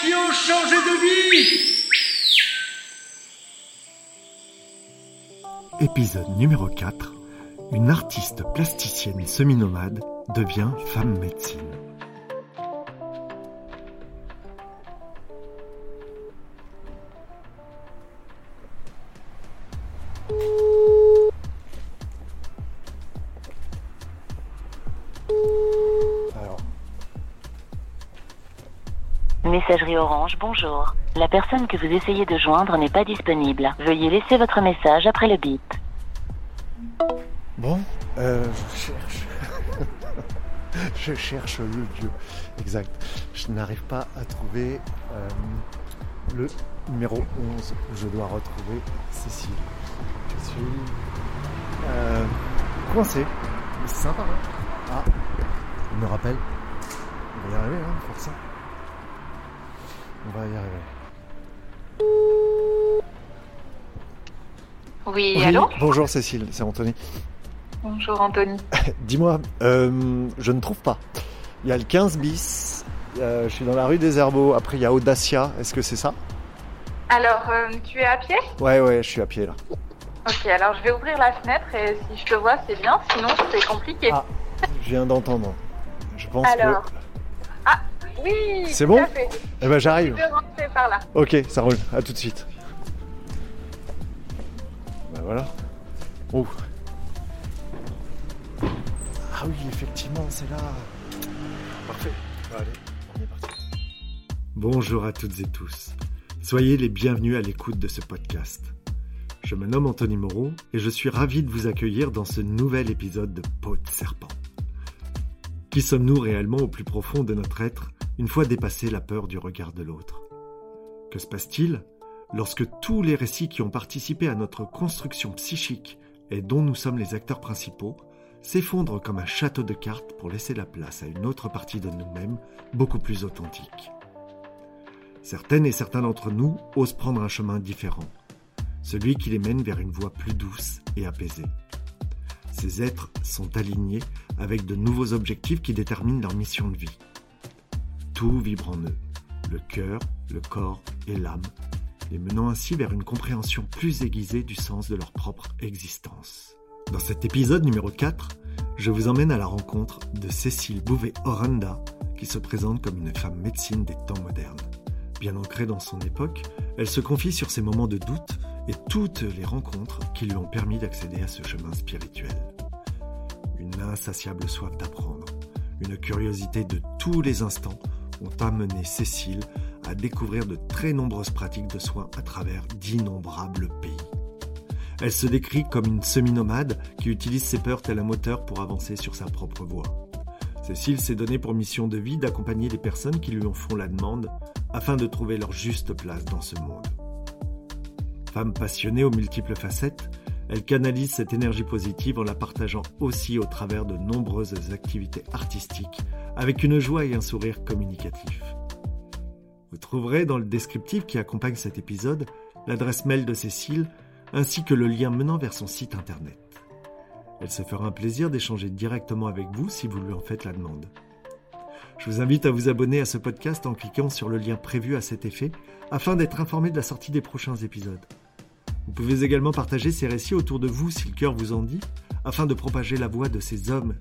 qui ont changé de vie. Épisode numéro 4. Une artiste plasticienne semi-nomade devient femme médecine. Bonjour. La personne que vous essayez de joindre n'est pas disponible. Veuillez laisser votre message après le bip. bon, euh, je cherche. je cherche le lieu exact. Je n'arrive pas à trouver euh, le numéro 11. Je dois retrouver Cécile. Je suis euh, coincé. C'est sympa, hein Ah, il me rappelle. On va y arriver, hein, pour ça. On va y arriver. Oui, Oui, allô bonjour Cécile, c'est Anthony. Bonjour Anthony. Dis-moi, euh, je ne trouve pas. Il y a le 15 bis, euh, je suis dans la rue des Herbeaux, après il y a Audacia, est-ce que c'est ça Alors, euh, tu es à pied Ouais, ouais, je suis à pied là. Ok, alors je vais ouvrir la fenêtre et si je te vois, c'est bien, sinon c'est compliqué. Ah, je viens d'entendre. Je pense Alors. que... Oui C'est bon fait. Eh ben j'arrive. peux rentrer par là. Ok, ça roule, à tout de suite. Ben voilà. Oh. Ah oui, effectivement, c'est là. Parfait. Allez, on est parti. Bonjour à toutes et tous. Soyez les bienvenus à l'écoute de ce podcast. Je me nomme Anthony Moreau et je suis ravi de vous accueillir dans ce nouvel épisode de Peau de serpent. Qui sommes-nous réellement au plus profond de notre être une fois dépassé la peur du regard de l'autre? Que se passe-t-il lorsque tous les récits qui ont participé à notre construction psychique et dont nous sommes les acteurs principaux s'effondrent comme un château de cartes pour laisser la place à une autre partie de nous-mêmes beaucoup plus authentique? Certaines et certains d'entre nous osent prendre un chemin différent, celui qui les mène vers une voie plus douce et apaisée. Ces êtres sont alignés avec de nouveaux objectifs qui déterminent leur mission de vie. Tout vibre en eux, le cœur, le corps et l'âme, les menant ainsi vers une compréhension plus aiguisée du sens de leur propre existence. Dans cet épisode numéro 4, je vous emmène à la rencontre de Cécile Bouvet-Oranda, qui se présente comme une femme médecine des temps modernes. Bien ancrée dans son époque, elle se confie sur ses moments de doute et toutes les rencontres qui lui ont permis d'accéder à ce chemin spirituel. Une insatiable soif d'apprendre, une curiosité de tous les instants ont amené Cécile à découvrir de très nombreuses pratiques de soins à travers d'innombrables pays. Elle se décrit comme une semi-nomade qui utilise ses peurs tel un moteur pour avancer sur sa propre voie. Cécile s'est donné pour mission de vie d'accompagner les personnes qui lui en font la demande afin de trouver leur juste place dans ce monde. Femme passionnée aux multiples facettes, elle canalise cette énergie positive en la partageant aussi au travers de nombreuses activités artistiques avec une joie et un sourire communicatif. Vous trouverez dans le descriptif qui accompagne cet épisode l'adresse mail de Cécile ainsi que le lien menant vers son site internet. Elle se fera un plaisir d'échanger directement avec vous si vous lui en faites la demande. Je vous invite à vous abonner à ce podcast en cliquant sur le lien prévu à cet effet afin d'être informé de la sortie des prochains épisodes. Vous pouvez également partager ces récits autour de vous si le cœur vous en dit, afin de propager la voix de ces hommes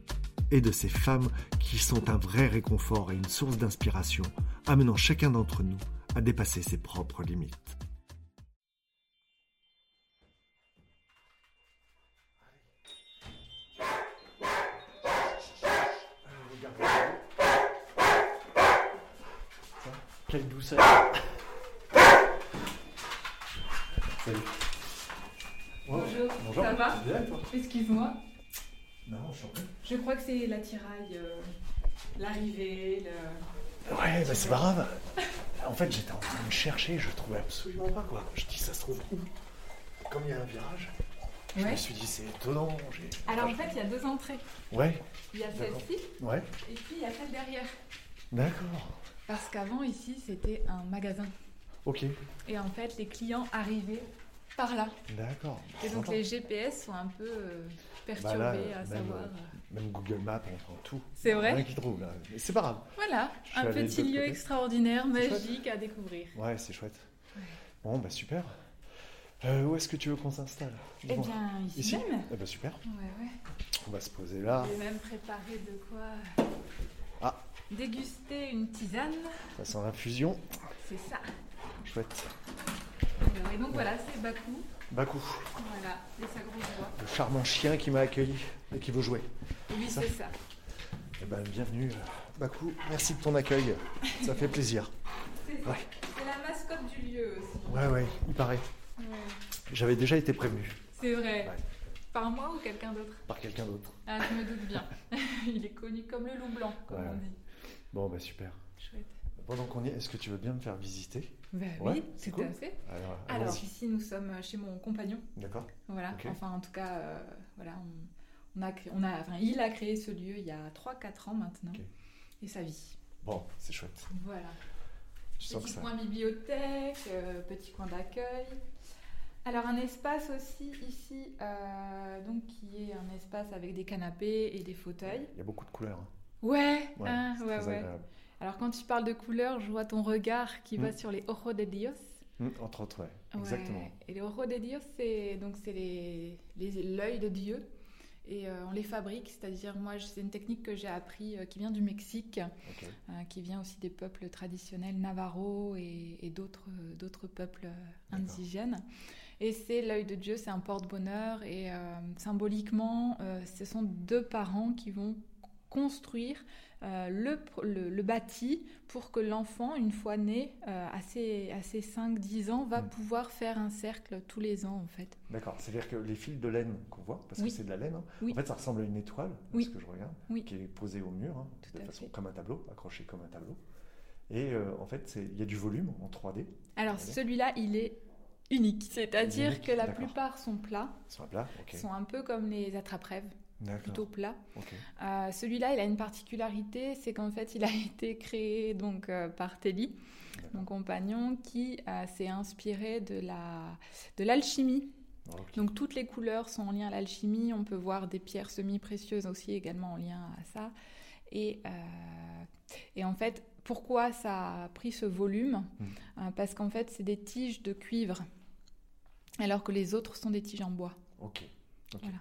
et de ces femmes qui sont un vrai réconfort et une source d'inspiration, amenant chacun d'entre nous à dépasser ses propres limites. Quelle douceur. Salut. Bonjour, Bonjour. ça va Excuse-moi, Non, je suis en train. je crois que c'est l'attirail, euh, l'arrivée, le... Ouais, bah c'est pas grave. En fait, j'étais en train de chercher, je trouvais absolument pas quoi. Je dis, ça se trouve où? Comme il y a un virage, je me suis dit, c'est étonnant. Alors en fait, il y a deux entrées. Ouais, Il y a celle-ci ouais, et puis il y a celle derrière. d'accord. Parce qu'avant, ici, c'était un magasin. Ok. Et en fait, les clients arrivaient par là. D'accord. Et donc les GPS sont un peu euh, perturbés Bah là, à même, savoir. euh, euh, Même Google Maps, on prend tout. C'est vrai Rien qui trouve là. C'est pas grave. Voilà, Je un petit lieu côté. extraordinaire, magique à découvrir. Ouais, c'est chouette. Bon, bah super. Euh, où est-ce que tu veux qu'on s'installe? Eh bien, ici, Ici même. Eh ben super. Ouais, ouais. On va se poser là. J'ai même préparé de quoi Ah. déguster une tisane. Ça sent l'infusion. C'est ça. Chouette. Et donc voilà, c'est Bakou. Bakou, Voilà, et sa grosse voix. le charmant chien qui m'a accueilli et qui veut jouer. Oui, c'est ça. Eh ben bienvenue euh, Bakou. Merci de ton accueil. Ça fait plaisir. C'est ça. Ouais. C'est la mascotte du lieu aussi. Ouais, ouais, il paraît. Ouais. J'avais déjà été prévenu C'est vrai. Ouais. Par moi ou quelqu'un d'autre? Par quelqu'un d'autre. Ah, je me doute bien. Il est connu comme le loup blanc, comme on dit. Bon, bah super. Chouette. Pendant qu'on y est, est-ce que tu veux bien me faire visiter? Bah Ouais, oui, c'est tout cool. à fait. Alors, ici nous sommes chez mon compagnon. D'accord. Voilà. Enfin en tout cas, euh, voilà, on, on a, créé- on a, enfin, il a créé ce lieu il y a 3-4 ans maintenant. Et sa vie. Bon, c'est chouette. Voilà. Je sens que Petit ça. coin bibliothèque, euh, petit coin d'accueil. Alors un espace aussi ici, euh, donc qui est un espace avec des canapés et des fauteuils. Il y a beaucoup de couleurs. hein. Ouais, Ouais, hein, ouais, ouais. Alors quand tu parles de couleurs, je vois ton regard qui va Mm. sur les ojos de Dios. Hum, entre autres, ouais. Ouais. Exactement. Et les ojos de Dios, c'est donc c'est les les- l'œil de Dieu. Et euh, on les fabrique, c'est-à-dire moi, c'est une technique que j'ai appris euh, qui vient du Mexique, euh, qui vient aussi des peuples traditionnels navarro et, et d'autres d'autres peuples indigènes. Et c'est l'œil de Dieu, c'est un porte-bonheur et symboliquement, ce sont deux parents qui vont construire euh, le, le, le bâti pour que l'enfant, une fois né, euh, à ses, à ses 5-10 ans, va Mm. pouvoir faire un cercle tous les ans en fait. D'accord. C'est-à-dire que les fils de laine qu'on voit, parce Oui. que c'est de la laine, hein, Oui. en fait, ça ressemble à une étoile, Oui. ce que je regarde, qui est posée au mur, hein, de façon fait. comme un tableau, accroché comme un tableau. Et euh, en fait, il y a du volume en 3D. Alors celui-là, il est unique, c'est-à-dire que la plupart sont plats, Sur un plat. Ok. sont un peu comme les attrape-rêves. Plutôt plats. Ok. Euh, Celui-là, il a une particularité, c'est qu'en fait, il a été créé donc euh, par Telly, mon compagnon, qui euh, s'est inspiré de la de l'alchimie. Ok. Donc toutes les couleurs sont en lien à l'alchimie. On peut voir des pierres semi-précieuses aussi également en lien à ça. Et et en fait, pourquoi ça a pris ce volume? Mm. Euh, Parce qu'en fait, c'est des tiges de cuivre, alors que les autres sont des tiges en bois. Ok. Ok. Voilà.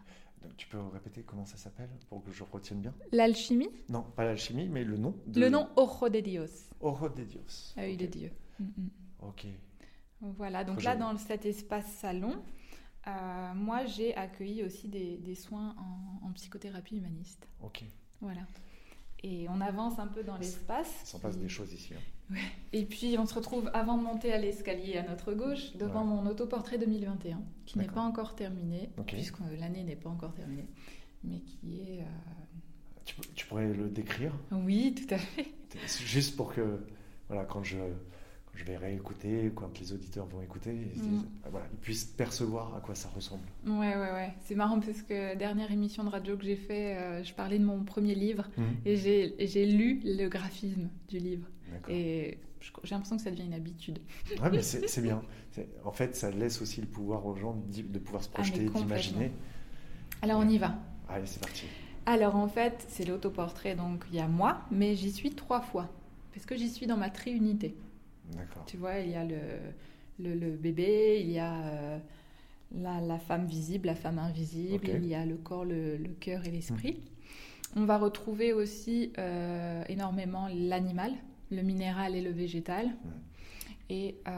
Tu peux répéter comment ça s'appelle pour que je retienne bien L'alchimie, Non, pas l'alchimie, mais le nom. De... le nom Ojo de Dios, Ojo de Dios. œil Ok. de Dieu. Mm, mm. Ok. Voilà, donc là, joli. dans cet espace salon, euh, moi, j'ai accueilli aussi des, des soins en, en psychothérapie humaniste. Ok. Voilà. Et on avance un peu dans l'espace. Il s'en passe des choses ici. hein. Et puis, on se retrouve avant de monter à l'escalier à notre gauche, devant Ouais. mon autoportrait 2021, qui n'est pas encore terminé, puisque l'année n'est pas encore terminée, mais qui est... euh, Tu, pourrais le décrire? Oui, tout à fait. Juste pour que, voilà, quand je, quand je vais réécouter, quand les auditeurs vont écouter, disent- Mhm. voilà, ils puissent percevoir à quoi ça ressemble. Ouais, ouais, ouais. C'est marrant parce que dernière émission de radio que j'ai fait, euh, je parlais de mon premier livre j'ai et j'ai lu le graphisme du livre. Et j'ai l'impression que ça devient une habitude. Ouais, mais c'est bien. En fait, ça laisse aussi le pouvoir aux gens de pouvoir se Ah, projeter, d'imaginer. Alors on y va. Allez, c'est parti. Alors en fait, c'est l'autoportrait, donc il y a moi, mais j'y suis trois fois. Parce que j'y suis dans ma triunité. D'accord. Tu vois, il y a le, le, le bébé, il y a euh, la, la femme visible, la femme invisible, il y a le corps, le, le cœur et l'esprit. On va retrouver aussi euh, énormément l'animal, le minéral et le végétal. Et euh,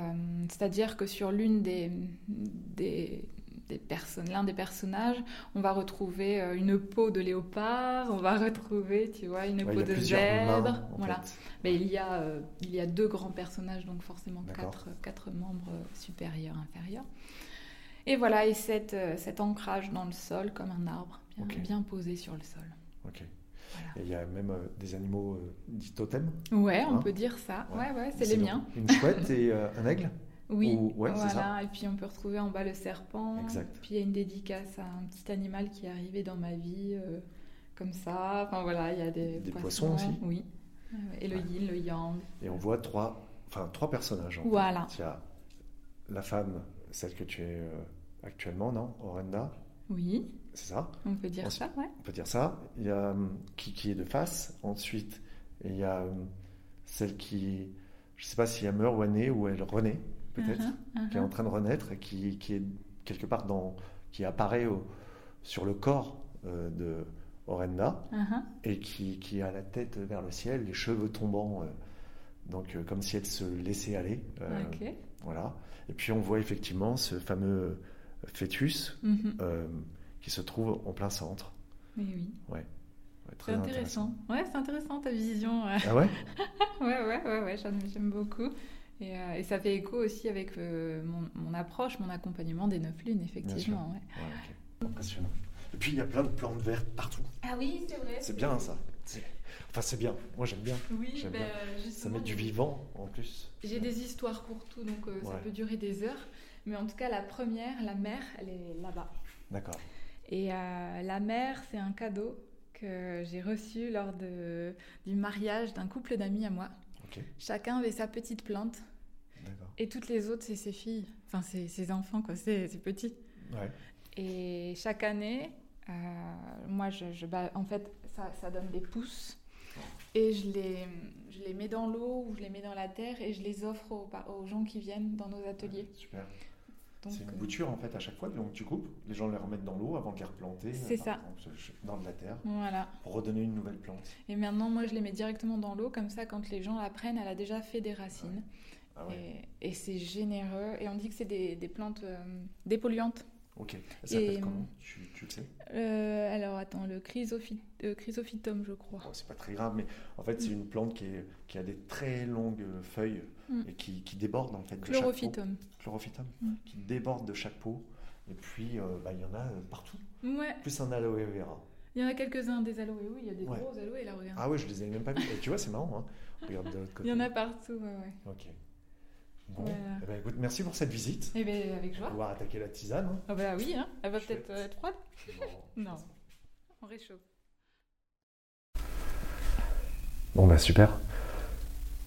c'est-à-dire que sur l'une des, des, des personnes, l'un des personnages, on va retrouver euh, une peau de léopard, on va retrouver, tu vois, une Ouais, peau de zèbre. voilà. fait. Mais il y, a, euh, il y a deux grands personnages, donc forcément quatre, quatre membres supérieurs, inférieurs. Et voilà, et cet, euh, cet ancrage dans le sol comme un arbre, bien, bien posé sur le sol. Ok. Voilà. Il y a même euh, des animaux euh, dits totems. Ouais, on Hein peut dire ça. Ouais. Ouais, ouais, c'est les miens. Une chouette et euh, un aigle. Oui, Ou- ouais, voilà. Et puis on peut retrouver en bas le serpent. Exact. Puis il y a une dédicace à un petit animal qui est arrivé dans ma vie, euh, comme ça. Enfin voilà, il y a des, Des poissons aussi Oui. Et le yin, le yang. Et on voit trois, enfin, trois personnages. en fait. Voilà. Il y a la femme, celle que tu es euh, actuellement, non Orenda, Oui, c'est ça on peut dire Ensuite- ça, ouais. On peut dire ça. Il y a hum, qui, qui est de face. Ensuite, il y a hum, celle qui, je ne sais pas si elle meurt ou elle naît ou elle renaît, peut-être, Uh-huh, qui est uh-huh. en train de renaître et qui, qui est quelque part dans, qui apparaît au- sur le corps euh, de Orenda Uh-huh. et qui, qui a la tête vers le ciel, les cheveux tombant, euh, donc euh, comme si elle se laissait aller. euh. Voilà. Et puis on voit effectivement ce fameux fœtus Mhm. euh, qui se trouve en plein centre. Mais oui, Ouais, c'est intéressant. Ouais, c'est intéressant ta vision. Ah ouais? Ouais, ouais, ouais, ouais, j'aime beaucoup. Et, euh, et ça fait écho aussi avec euh, mon, mon approche, mon accompagnement des neuf lunes, effectivement. ouais. Impressionnant. Et puis il y a plein de plantes vertes partout. Ah oui, c'est vrai. C'est bien ça. Enfin c'est bien. Moi j'aime bien. Oui, ben, bien. Ça met du vivant en plus. J'ai des histoires pour tout, donc euh, ça peut durer des heures. Mais en tout cas, la première, la mère, elle est là-bas. D'accord. Et euh, la mère, c'est un cadeau que j'ai reçu lors de, du mariage d'un couple d'amis à moi. Chacun avait sa petite plante et toutes les autres, c'est ses filles. Enfin, c'est ses enfants, quoi. C'est c'est petit. Ouais. Et chaque année, euh, moi, je, je- bah, en fait, ça, ça donne des pousses. Et je les, je les mets dans l'eau ou je les mets dans la terre et je les offre aux gens qui viennent dans nos ateliers. Super. C'est une euh, bouture en fait à chaque fois, donc tu coupes, les gens les remettent dans l'eau avant de les replanter. C'est euh, ça. exemple, Dans de la terre, Voilà. pour redonner une nouvelle plante. Et maintenant, moi, je les mets directement dans l'eau, comme ça, quand les gens la prennent, elle a déjà fait des racines. Ah ouais. Et, et c'est généreux. Et on dit que c'est des, des plantes euh, dépolluantes. Ok. S'appelle Et- comment? Tu, tu le sais? Euh, alors, attends, le chrysophy- euh, chrysophytum, je crois. Bon, C'est pas très grave, mais en fait c'est une plante qui, est- qui a des très longues feuilles Mm. et qui, qui déborde en fait de chaque peau. Chlorophytum. Chlorophytum. Mm. Qui déborde de chaque peau. Et puis euh, bah, il y en a euh, partout. Ouais, Plus un aloe vera. il y en a quelques-uns des aloés. Oui, il y a des Ouais. gros aloés là, regarde. Ah ouais, je les ai même pas vus. Et tu vois, c'est marrant. Hein Regarde de l'autre côté. il y en a partout, ouais, ouais. Ok. Bon, Voilà. eh ben, écoute, merci pour cette visite. Eh bien, avec On va joie. pouvoir attaquer la tisane. hein. Ah bah oui, hein. elle va peut-être euh, être froide. Non, on réchauffe. Bon bah super.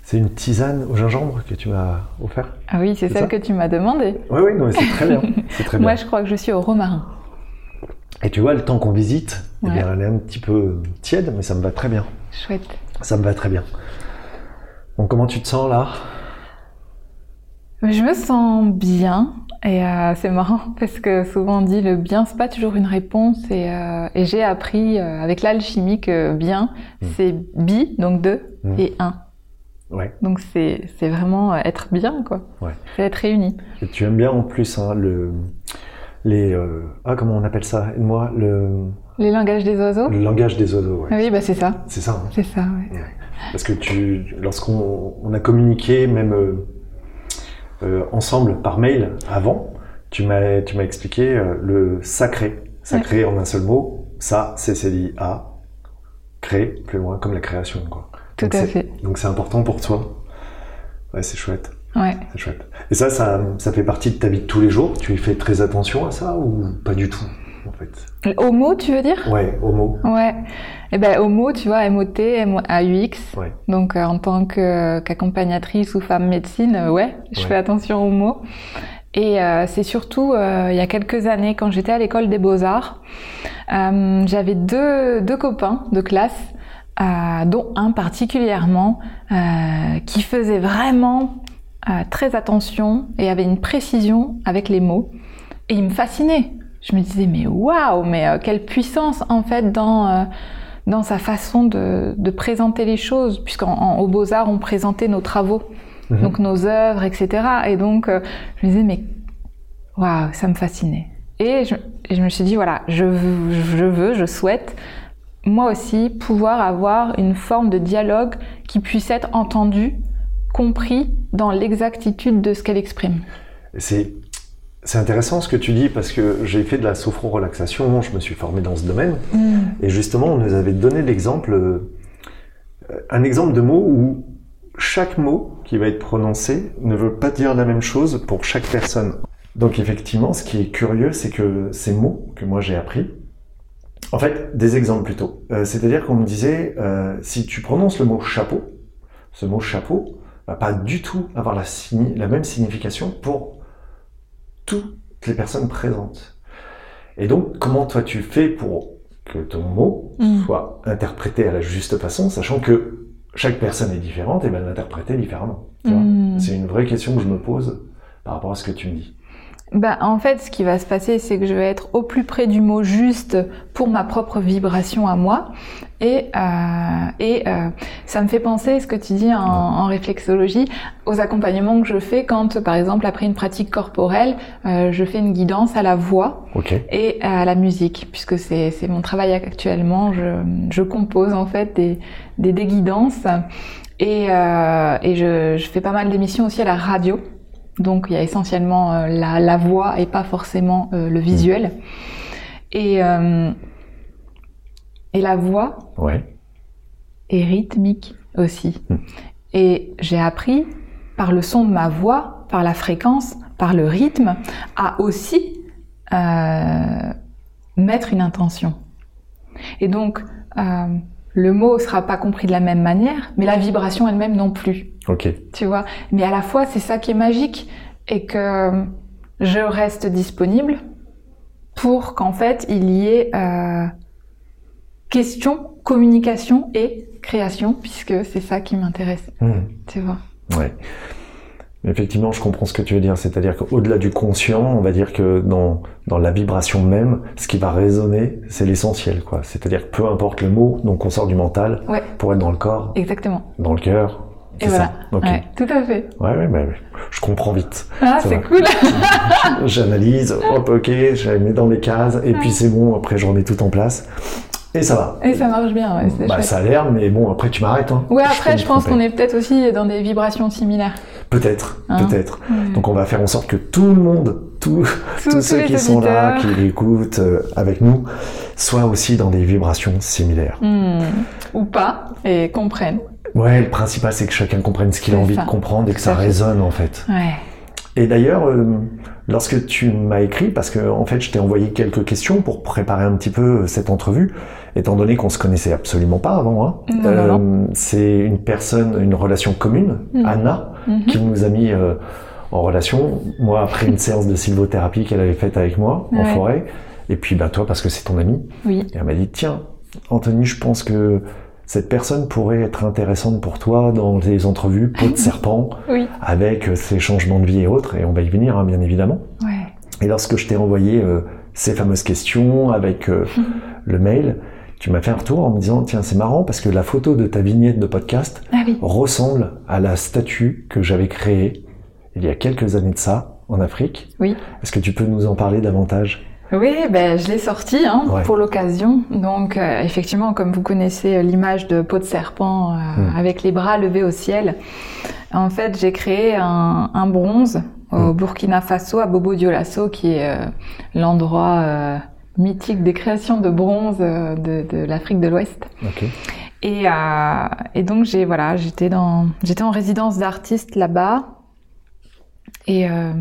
C'est une tisane au gingembre que tu m'as offert? Ah oui, c'est celle ça? que tu m'as demandé. Oui, oui, non, c'est très bien. C'est très Moi, bien. je crois que je suis au romarin. Et tu vois, le temps qu'on visite, eh bien, elle est un petit peu tiède, mais ça me va très bien. Chouette. Ça me va très bien. Bon, comment tu te sens là? Je me sens bien et euh, c'est marrant parce que souvent on dit le bien c'est pas toujours une réponse et, euh, et j'ai appris euh, avec l'alchimie que bien Mm. c'est bi donc deux Mm. et un Ouais. donc c'est c'est vraiment être bien quoi Ouais. c'est être réuni Et tu aimes bien en plus hein, le les ah comment on appelle ça? Aide-moi le, les langages des oiseaux? Le langage des oiseaux. Ouais. oui bah c'est ça C'est ça. hein. c'est ça ouais. Parce que tu, lorsqu'on on a communiqué même ensemble par mail avant, tu m'as tu m'as expliqué euh, le sacré, sacré en un seul mot. Ça, c'est c'est dit à créer plus loin comme la création quoi. tout Donc à fait Donc c'est important pour toi. Ouais, c'est chouette, ouais c'est chouette. Et ça, ça, ça fait partie de ta vie de tous les jours? Tu y fais très attention à ça ou pas du tout en fait? Homo tu veux dire? Ouais, homo. ouais et ben homo tu vois MOT AUX Ouais. Donc euh, en tant que- qu'accompagnatrice ou femme médecine, euh, ouais, je Ouais. fais attention aux mots. Et euh, c'est surtout euh, il y a quelques années quand j'étais à l'école des beaux-arts, euh, j'avais deux, deux copains de classe, euh, dont un particulièrement euh, qui faisait vraiment euh, très attention et avait une précision avec les mots. Et il me fascinait. Je me disais mais waouh, mais euh, quelle puissance en fait dans euh, dans sa façon de, de présenter les choses, puisqu'au Beaux-Arts, on présentait nos travaux, Mhm. donc nos œuvres, etc. Et donc, euh, je me disais, mais waouh, ça me fascinait. Et je, et je me suis dit, voilà, je veux, je veux, je souhaite, moi aussi, pouvoir avoir une forme de dialogue qui puisse être entendu, compris dans l'exactitude de ce qu'elle exprime. C'est c'est intéressant ce que tu dis parce que j'ai fait de la sophro-relaxation, je me suis formé dans ce domaine et justement on nous avait donné l'exemple, euh, un exemple de mot où chaque mot qui va être prononcé ne veut pas dire la même chose pour chaque personne. Donc effectivement, ce qui est curieux, c'est que ces mots que moi j'ai appris, en fait, des exemples plutôt. Euh, C'est-à-dire qu'on me disait, euh, si tu prononces le mot chapeau, ce mot chapeau va pas du tout avoir la même signification pour tout les personnes présentes. Et donc, comment toi tu fais pour que ton mot Mm. soit interprété à la juste façon, sachant que chaque personne est différente et va l'interpréter différemment. Mm. C'est une vraie question que je me pose par rapport à ce que tu me dis. Bah, en fait, ce qui va se passer, c'est que je vais être au plus près du mot juste pour ma propre vibration à moi. Et, euh, et euh, ça me fait penser, ce que tu dis en, en réflexologie, aux accompagnements que je fais quand, par exemple, après une pratique corporelle, euh, je fais une guidance à la voix Ok. et à la musique, puisque c'est c'est mon travail actuellement. Je, je compose en fait des, des, des guidances et, euh, et je, je fais pas mal d'émissions aussi à la radio. Donc il y a essentiellement euh, la, la voix et pas forcément euh, le visuel. Et, euh, et la voix Ouais. est rythmique aussi. Hmm. Et j'ai appris par le son de ma voix, par la fréquence, par le rythme, à aussi mettre une intention. Et donc, le mot sera pas compris de la même manière, mais la vibration elle-même non plus Ok. tu vois? Mais à la fois, c'est ça qui est magique et que je reste disponible pour qu'en fait, il y ait euh, question, communication et création, puisque c'est ça qui m'intéresse, Hmm. tu vois? Ouais. Effectivement, je comprends ce que tu veux dire. C'est-à-dire qu'au-delà du conscient, on va dire que dans, dans la vibration même, ce qui va résonner, c'est l'essentiel, quoi. C'est-à-dire que peu importe le mot, donc on sort du mental Ouais. pour être dans le corps, Exactement. dans le cœur. Et voilà. ça. Ouais, tout à fait. Ouais, ouais, ouais, ouais. je comprends vite. Ah, c'est cool. J'analyse, hop, ok, je les mets dans les cases, et puis c'est bon, après je remets tout en place. Et ça va. Et ça marche bien, ouais, c'est Bah, chouette. ça a l'air, mais bon, après tu m'arrêtes. Hein. Ouais, après, je pense qu'on est peut-être aussi dans des vibrations similaires. Peut-être, Hein peut-être. Ouais. Donc on va faire en sorte que tout le monde, tous, Tous- tous tous ceux qui sont là, qui écoutent euh, avec nous, soient aussi dans des vibrations similaires. Hmm. Ou pas, et comprennent. Ouais, le principal c'est que chacun comprenne ce qu'il a envie ça. de comprendre et que ça résonne en fait. Ouais. Et d'ailleurs, euh, lorsque tu m'as écrit, parce que en fait je t'ai envoyé quelques questions pour préparer un petit peu cette entrevue, étant donné qu'on se connaissait absolument pas avant, hein, non, c'est une personne, une relation commune, Mhm. Anna, Mhm. qui nous a mis euh, en relation. Moi, après une séance de sylvothérapie qu'elle avait faite avec moi en forêt, et puis bah toi parce que c'est ton ami, Oui. et elle m'a dit tiens, Anthony, je pense que cette personne pourrait être intéressante pour toi dans les entrevues peau de serpent, Oui. avec euh, ses changements de vie et autres, et on va y venir hein, bien évidemment. Ouais. Et lorsque je t'ai envoyé euh, ces fameuses questions avec euh, le mail, tu m'as fait un retour en me disant tiens c'est marrant parce que la photo de ta vignette de podcast Ah oui. ressemble à la statue que j'avais créée il y a quelques années de ça en Afrique. Oui. Est-ce que tu peux nous en parler davantage? Oui, ben, je l'ai sorti hein, Ouais. pour l'occasion. Donc, euh, effectivement, comme vous connaissez euh, l'image de peau de serpent euh, Mm. avec les bras levés au ciel, en fait, j'ai créé un, un bronze au Mm. Burkina Faso, à Bobo Dioulasso, qui est euh, l'endroit mythique des créations de bronze euh, de, l'Afrique de l'Ouest. Et, euh, et donc j'ai voilà, j'étais dans j'étais en résidence d'artiste là-bas et euh,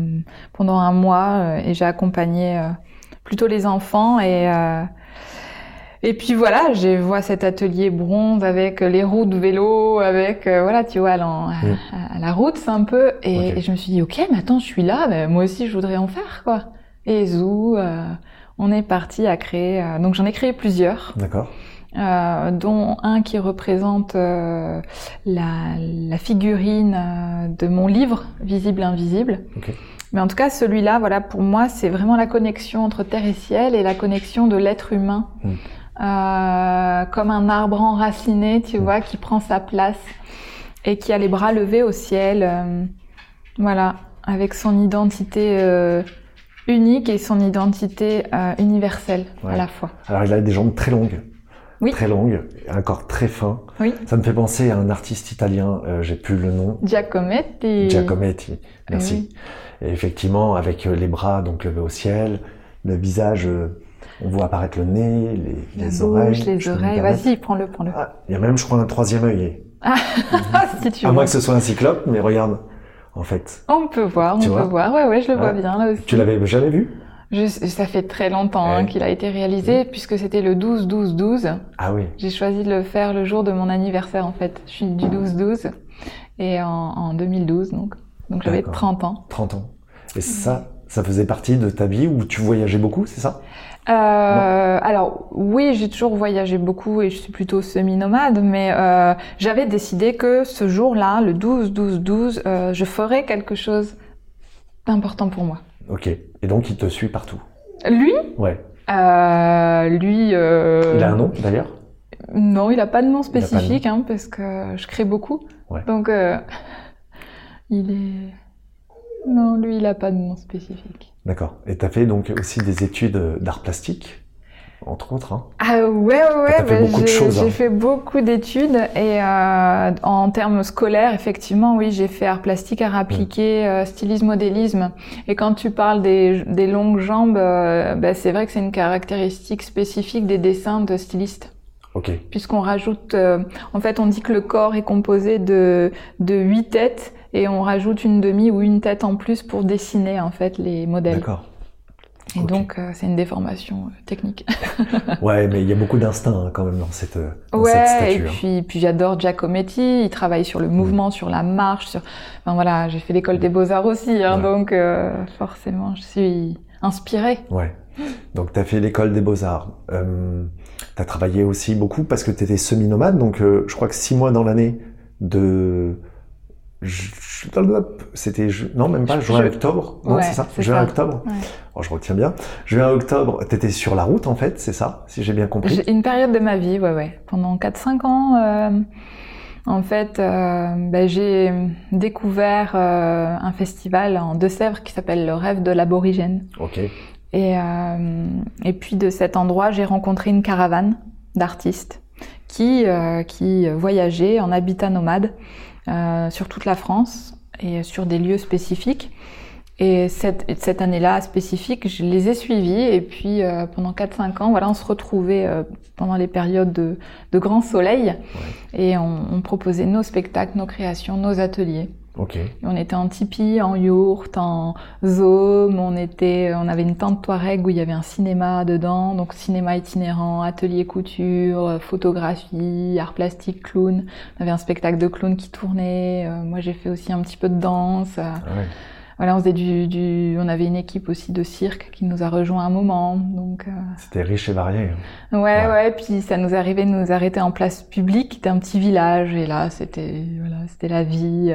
pendant un mois et j'ai accompagné euh, plutôt les enfants et et puis voilà, je vois cet atelier bronze avec les roues de vélo, avec euh, voilà, tu vois, à, la route, c'est un peu. Et, je me suis dit, ok, mais attends, je suis là, mais moi aussi, je voudrais en faire quoi. Et zou, euh, on est parti à créer. euh, donc j'en ai créé plusieurs D'accord. euh, dont un qui représente euh, la, la figurine de mon livre Visible Invisible. Mais en tout cas, celui-là, voilà, pour moi, c'est vraiment la connexion entre terre et ciel et la connexion de l'être humain. Mm. Euh, comme un arbre enraciné, tu Mm. vois, qui prend sa place et qui a les bras levés au ciel. voilà, avec son identité unique et son identité euh, universelle Ouais. à la fois. Alors il a des jambes très longues. Oui. Très longues, un corps très fin. Oui. Ça me fait penser à un artiste italien, euh, j'ai plus le nom, Giacometti. Giacometti. Merci. Oui. Et effectivement, avec euh, les bras donc levés au ciel, le visage, euh, on voit apparaître le nez, les, les oreilles. les oreilles. Vas-y, prends-le, prends-le. Ah, il y a même, je crois, un troisième œil. Ah, si tu À moins que ce soit un cyclope, mais regarde, en fait, On peut voir, on Tu peut vois voir. Ouais, ouais, je le vois bien là aussi. tu l'avais jamais vu? Je- ça fait très longtemps hein, qu'il a été réalisé, puisque c'était le 12-12-12. Ah oui. J'ai choisi de le faire le jour de mon anniversaire, en fait. Je suis du 12-12, et en, en 2012, donc. Donc j'avais D'accord. 30 ans. 30 ans. Et ça, Ça faisait partie de ta vie où tu voyageais beaucoup, c'est ça? Euh, alors oui, j'ai toujours voyagé beaucoup et je suis plutôt semi-nomade, mais euh, j'avais décidé que ce jour-là, le 12-12-12, euh, je ferais quelque chose d'important pour moi. Ok. Et donc il te suit partout. Lui, Ouais. lui, Il a un nom d'ailleurs? Non, il a pas de nom de spécifique, hein, parce que je crée beaucoup. Ouais. Donc, il est. Non, lui, il a pas de nom spécifique. D'accord. Et tu as fait donc aussi des études euh, d'art plastique, entre autres. Hein. Ah ouais, ouais, ouais. Bah, j'ai hein. fait beaucoup d'études et euh, en termes scolaires, effectivement, oui, j'ai fait art plastique, art appliqué, euh, stylisme, modélisme. Et quand tu parles des, des longues jambes, euh, bah, c'est vrai que c'est une caractéristique spécifique des dessins de stylistes. Ok. puisqu'on rajoute, en fait, on dit que le corps est composé de de huit têtes et on rajoute une demi ou une tête en plus pour dessiner en fait les modèles. D'accord. Et donc euh, c'est une déformation euh, technique. Ouais, mais il y a beaucoup d'instinct hein, quand même dans cette, euh, dans cette ouais, et hein. puis j'adore Giacometti. Il travaille sur le mouvement, sur la marche, sur. Enfin voilà, j'ai fait l'école des beaux arts aussi, hein, Ouais. donc euh, forcément je suis inspirée. Ouais. Donc tu as fait l'école des beaux-arts. Euh, tu as travaillé aussi beaucoup parce que tu étais semi-nomade, donc euh, je crois que six mois dans l'année de... C'était... Non, même pas, Je- juin octobre. Non, Ouais, c'est ça Juin octobre Ouais. Oh, Je retiens bien. Juin octobre, tu étais sur la route en fait, c'est ça Si j'ai bien compris. Une période de ma vie, ouais, ouais. Pendant 4-5 ans, euh, en fait, euh, ben, j'ai découvert euh, un festival en Deux-Sèvres qui s'appelle Le Rêve de l'Aborigène. Ok. Et, et puis de cet endroit, j'ai rencontré une caravane d'artistes qui, qui voyageaient en habitat nomade euh, sur toute la France et sur des lieux spécifiques. Et cette, et cette année-là spécifique, je les ai suivis et puis euh, pendant 4-5 ans, voilà, on se retrouvait euh, pendant les périodes de, de grand soleil et on, on proposait nos spectacles, nos créations, nos ateliers. Ok. Et On était en tipi, en yourte, en zone, on était, on avait une tente Touareg où il y avait un cinéma dedans, donc cinéma itinérant, atelier couture, euh, photographie, art plastique, clown. On avait un spectacle de clown qui tournait. euh, moi, j'ai fait aussi un petit peu de danse. euh, Ah ouais. voilà, on faisait du, du, on avait une équipe aussi de cirque qui nous a rejoint un moment, donc. euh, C'était riche et varié. hein. Ouais, Ouais. ouais, puis ça nous arrivait de nous arrêter en place publique, c'était un petit village, et là, c'était, voilà, c'était la vie.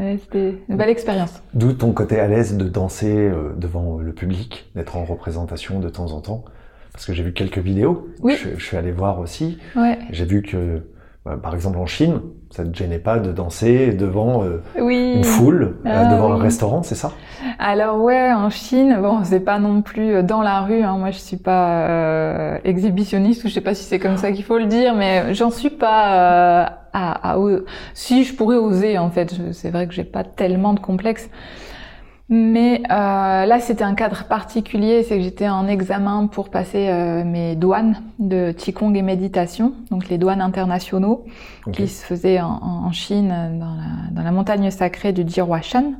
Euh, Ouais, c'était une belle expérience. D'où ton côté à l'aise de danser euh, devant le public, d'être en représentation de temps en temps? Parce que j'ai vu quelques vidéos. Oui. Je, je suis allé voir aussi. Ouais. J'ai vu que, par exemple en Chine, ça ne te gênait pas de danser devant euh, Oui. une foule, euh, Ah, devant un restaurant, c'est ça? Alors ouais, en Chine, bon, c'est pas non plus euh, dans la rue. Hein. Moi, je suis pas euh, exhibitionniste, ou je sais pas si c'est comme ça qu'il faut le dire, mais j'en suis pas euh, à, à o- Si je pourrais oser, en fait, c'est vrai que j'ai pas tellement de complexe. Mais euh, là, c'était un cadre particulier, c'est que j'étais en examen pour passer euh, mes douanes de Qigong et méditation, donc les douanes internationaux qui se faisaient en, Chine, dans la, dans la montagne sacrée du Jihuashan.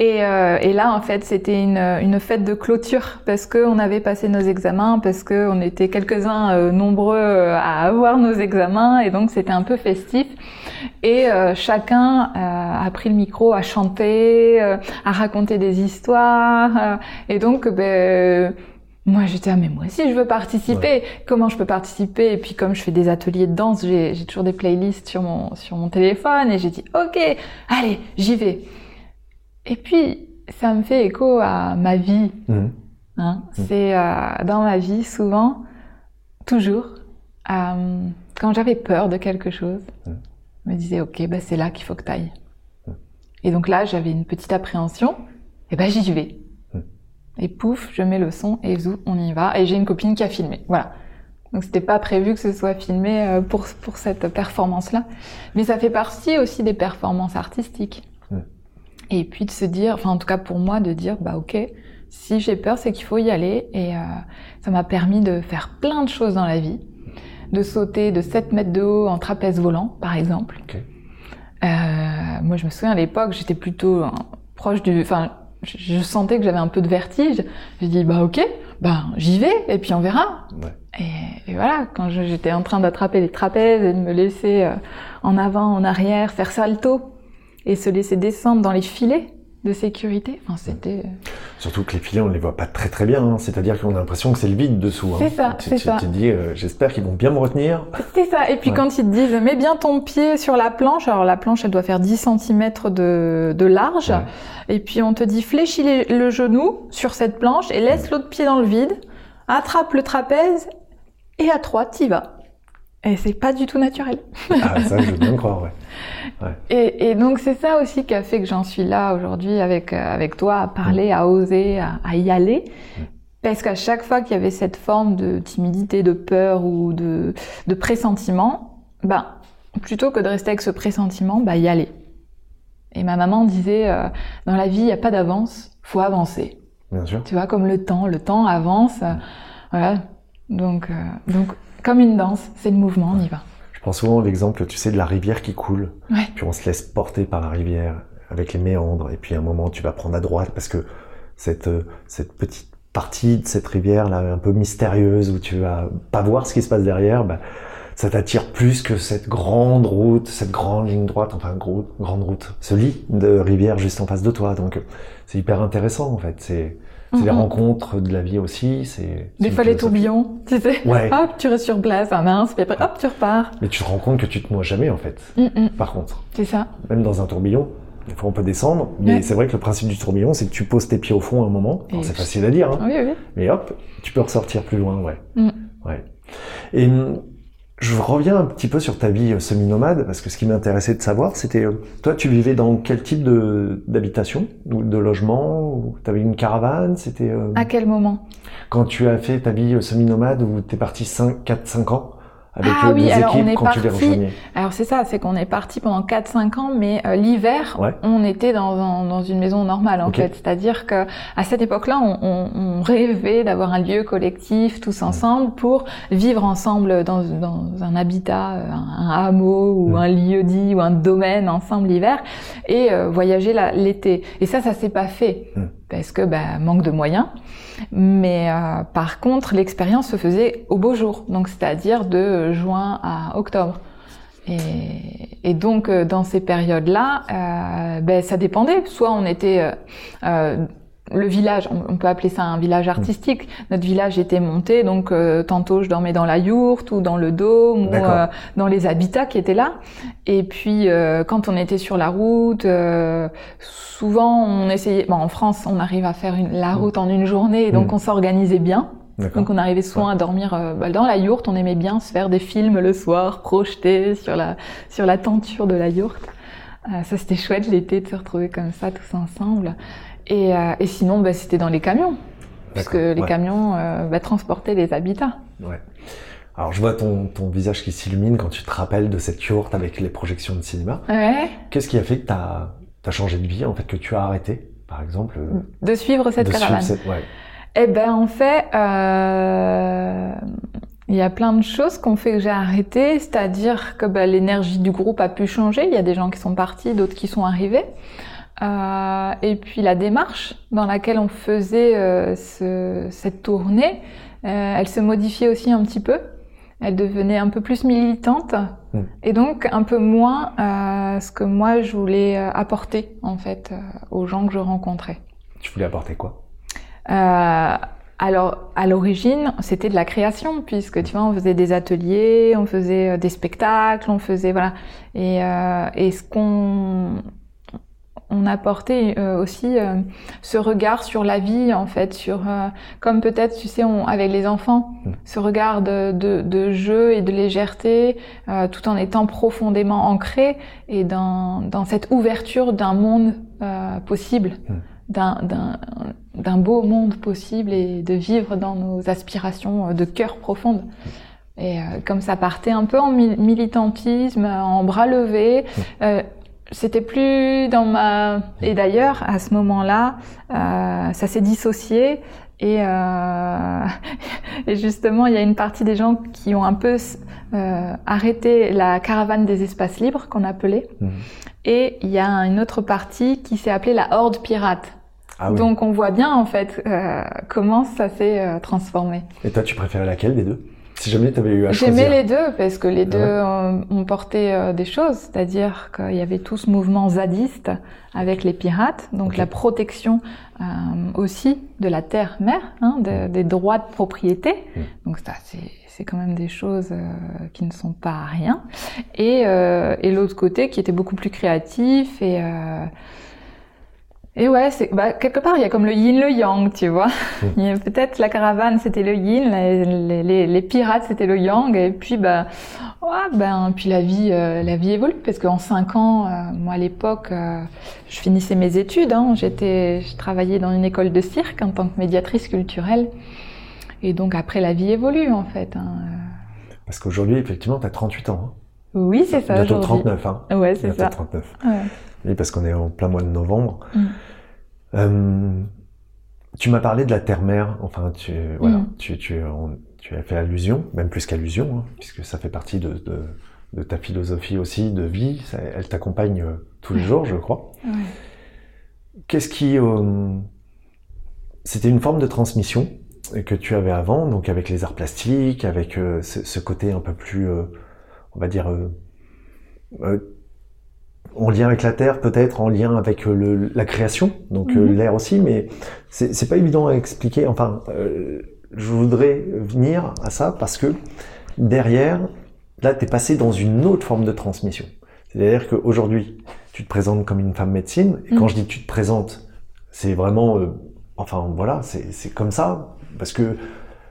Et, euh, et là, en fait, c'était une, une fête de clôture parce que on avait passé nos examens, parce que on était quelques-uns euh, nombreux euh, à avoir nos examens, et donc c'était un peu festif. Et euh, chacun euh, a pris le micro, à chanter, euh, à raconter des histoires. et donc, ben, moi, j'étais ah mais moi aussi je veux participer. Comment je peux participer? Et puis comme je fais des ateliers de danse, j'ai toujours des playlists sur mon sur mon téléphone et j'ai dit ok, allez, j'y vais. Et puis ça me fait écho à ma vie. Mhm. Hein. Mm. C'est euh, dans ma vie souvent, toujours, euh, quand j'avais peur de quelque chose, Mm. Je me disais ok, bah, c'est là qu'il faut que tu ailles. Et donc là j'avais une petite appréhension, et ben j'y vais. Et pouf, je mets le son et zou, on y va. Et j'ai une copine qui a filmé. Voilà. Donc c'était pas prévu que ce soit filmé euh, pour pour cette performance-là, mais ça fait partie aussi des performances artistiques. Mm. Et puis de se dire, enfin en tout cas pour moi, de dire bah ok, si j'ai peur, c'est qu'il faut y aller. Et euh, ça m'a permis de faire plein de choses dans la vie, de sauter de 7 mètres de haut en trapèze volant, par exemple. Ok. Euh, moi, je me souviens à l'époque, j'étais plutôt euh, proche du, enfin, je, je sentais que j'avais un peu de vertige. J'ai dit bah ok, bah j'y vais et puis on verra. Ouais. Et, et voilà, quand j'étais en train d'attraper les trapèzes et de me laisser euh, en avant, en arrière, faire salto et se laisser descendre dans les filets de sécurité, enfin c'était. Surtout que les filets, on les voit pas très très bien. hein. C'est-à-dire qu'on a l'impression que c'est le vide dessous. hein. C'est ça, c'est ça. tu te dis, euh, j'espère qu'ils vont bien me retenir. C'est ça. Et puis Ouais. quand ils te disent, mets bien ton pied sur la planche. Alors la planche, elle doit faire 10 cm de, de large. Ouais. Et puis on te dit, fléchis les- le genou sur cette planche et laisse l'autre pied dans le vide. Attrape le trapèze et à trois, t'y vas. Et c'est pas du tout naturel. Ah, ça, je veux bien croire, ouais. Et, et donc c'est ça aussi qui a fait que j'en suis là aujourd'hui avec, euh, avec toi, à parler, à oser, à, à y aller. Parce qu'à chaque fois qu'il y avait cette forme de timidité, de peur ou de, de pressentiment, ben, plutôt que de rester avec ce pressentiment, bah y aller. Et ma maman disait, euh, dans la vie, il n'y a pas d'avance, faut avancer. Bien sûr. Tu vois, comme le temps, le temps avance. euh, voilà. Donc, euh, donc, comme une danse, c'est le mouvement, on y va. Je prends souvent l'exemple, tu sais, de la rivière qui coule. Ouais. Puis on se laisse porter par la rivière avec les méandres. Et puis à un moment, tu vas prendre à droite parce que cette, euh, cette petite partie de cette rivière là, un peu mystérieuse où tu vas pas voir ce qui se passe derrière, bah, ça t'attire plus que cette grande route, cette grande ligne droite, enfin gros, grande route, ce lit de rivière juste en face de toi. Donc c'est hyper intéressant en fait. C'est c'est les Mhm. rencontres de la vie aussi. C'est Des fois, les tourbillons, tu sais. Ouais. Hop, tu restes sur place, ah mince, puis après, hop, tu repars. Mais tu te rends compte que tu te noies jamais en fait. Mm, mm, Par contre. c'est ça. même dans un tourbillon, des fois on peut descendre, mais Ouais. c'est vrai que le principe du tourbillon, c'est que tu poses tes pieds au fond à un moment. C'est facile à dire, hein, Oui, oui. mais hop, tu peux ressortir plus loin, ouais. Mm. ouais. Et hum, je reviens un petit peu sur ta vie euh, semi-nomade, parce que ce qui m'intéressait de savoir, c'était, euh, toi, tu vivais dans quel type de d'habitation? Ou de logement? Tu avais une caravane? C'était euh, À quel moment? quand tu as fait ta vie semi-nomade où tu es parti 5, 4, 5 ans? Avec Ah oui, alors on est quand tu les parti- rejoignais Alors c'est ça, c'est qu'on est parti pendant 4-5 ans, mais euh, l'hiver, Ouais. on était dans, un- dans une maison normale en fait. C'est-à-dire que à cette époque-là, on, on- on rêvait d'avoir un lieu collectif tous ensemble pour vivre ensemble dans, dans un habitat, euh, un, un hameau ou un lieu dit ou un domaine ensemble l'hiver et euh, voyager l'été. Et ça, ça s'est pas fait Mm. Parce que bah, manque de moyens. Mais euh, par contre, l'expérience se faisait au beau jour, donc c'est-à-dire de juin à octobre. Et, et donc euh, dans ces périodes-là, euh, ben, ça dépendait. Soit on était euh, euh, le village, on, peut appeler ça un village artistique. Notre village était monté, donc euh, tantôt je dormais dans la yourte ou dans le dôme ou euh, dans les habitats qui étaient là. Et puis euh, quand on était sur la route, euh, souvent on essayait. Bon, en France, on arrive à faire une, la route en une journée, donc Mm. on s'organisait bien. Donc on arrivait souvent à dormir euh, bah, dans la yourte. On aimait bien se faire des films le soir, projetés sur la sur la tenture de la yourte. Euh, ça c'était chouette l'été de se retrouver comme ça tous ensemble. Et, euh, et sinon bah, c'était dans les camions, puisque D'accord, les ouais. camions euh, bah, transportaient les habitats. Ouais. Alors je vois ton, ton visage qui s'illumine quand tu te rappelles de cette yourte avec les projections de cinéma. Ouais. Qu'est-ce qui a fait que tu as, changé de vie, en fait, que tu as arrêté, par exemple euh, De suivre cette de suivre cette- ouais. Eh ben en fait, euh, il y a plein de choses qu'on fait que j'ai arrêté, c'est-à-dire que bah, l'énergie du groupe a pu changer. Il y a des gens qui sont partis, d'autres qui sont arrivés. Euh, et puis la démarche dans laquelle on faisait euh, ce- cette tournée, euh, elle se modifiait aussi un petit peu. Elle devenait un peu plus militante Mm. et donc un peu moins ce que moi je voulais apporter en fait aux gens que je rencontrais. Tu voulais apporter quoi? Alors, à l'origine, c'était de la création, puisque tu vois, on faisait des ateliers, on faisait des spectacles, on faisait voilà. Et, euh, et ce qu'on on apportait euh, aussi euh, ce regard sur la vie, en fait, sur euh, comme peut-être, tu sais, on, avec les enfants, Mm. ce regard de, de, de jeu et de légèreté, euh, tout en étant profondément ancré et dans, dans cette ouverture d'un monde euh, possible, Mm. d'un d'un d'un beau monde possible et de vivre dans nos aspirations euh, de cœur profonde. Et euh, comme ça partait un peu en mi- militantisme, en bras levés, euh, c'était plus dans ma... Et d'ailleurs, à ce moment-là, euh, ça s'est dissocié. Et, euh, et justement, il y a une partie des gens qui ont un peu euh, arrêté la caravane des espaces libres, qu'on appelait. Mhm. Et il y a une autre partie qui s'est appelée la Horde Pirate. Ah oui. Donc on voit bien en fait euh, comment ça s'est euh, transformé. Et toi, tu préférais laquelle des deux? Si jamais tu avais eu à J'aimais choisir. les deux parce que les deux ont porté euh, des choses, c'est-à-dire qu'il y avait tout ce mouvement zadiste avec les pirates, donc la protection euh, aussi de la terre-mère, hein, de- des droits de propriété. Mm. Donc ça, c'est c'est quand même des choses euh, qui ne sont pas rien. Et, euh, et l'autre côté qui était beaucoup plus créatif et euh, et ouais, c'est bah, quelque part il y a comme le yin le yang, tu vois. Mm. A Peut-être la caravane c'était le yin, les, les- les- les pirates c'était le yang, et puis bah ouais, ben puis la vie euh, la vie évolue parce qu'en cinq ans, euh, moi à l'époque, euh, je finissais mes études, hein, j'étais je travaillais dans une école de cirque en tant que médiatrice culturelle, et donc après la vie évolue en fait. hein. Parce qu'aujourd'hui, effectivement, tu as 38 ans. Oui c'est ça Bientôt aujourd'hui. 39, hein. Ouais c'est ça. 39. Ouais. Oui, parce qu'on est en plein mois de novembre. Mm. Euh, tu m'as parlé de la terre-mère. Enfin, tu, voilà, Mm. tu, tu, on- tu as fait allusion, même plus qu'allusion, hein, puisque ça fait partie de, de, de ta philosophie aussi de vie. Ça- elle t'accompagne euh, tous les Ouais. jours, je crois. Ouais. Qu'est-ce qui... euh, C'était une forme de transmission que tu avais avant, donc avec les arts plastiques, avec euh, ce, ce côté un peu plus, on va dire, euh, euh, en lien avec la terre, peut-être en lien avec euh, le, la création, donc Mhm. l'air aussi, mais c'est pas évident à expliquer. Enfin, je voudrais venir à ça parce que derrière, là, tu es passé dans une autre forme de transmission. C'est-à-dire qu'aujourd'hui, tu te présentes comme une femme médecine, et quand Mhm. je dis tu te présentes, c'est vraiment, euh, enfin voilà, c'est c'est comme ça, parce que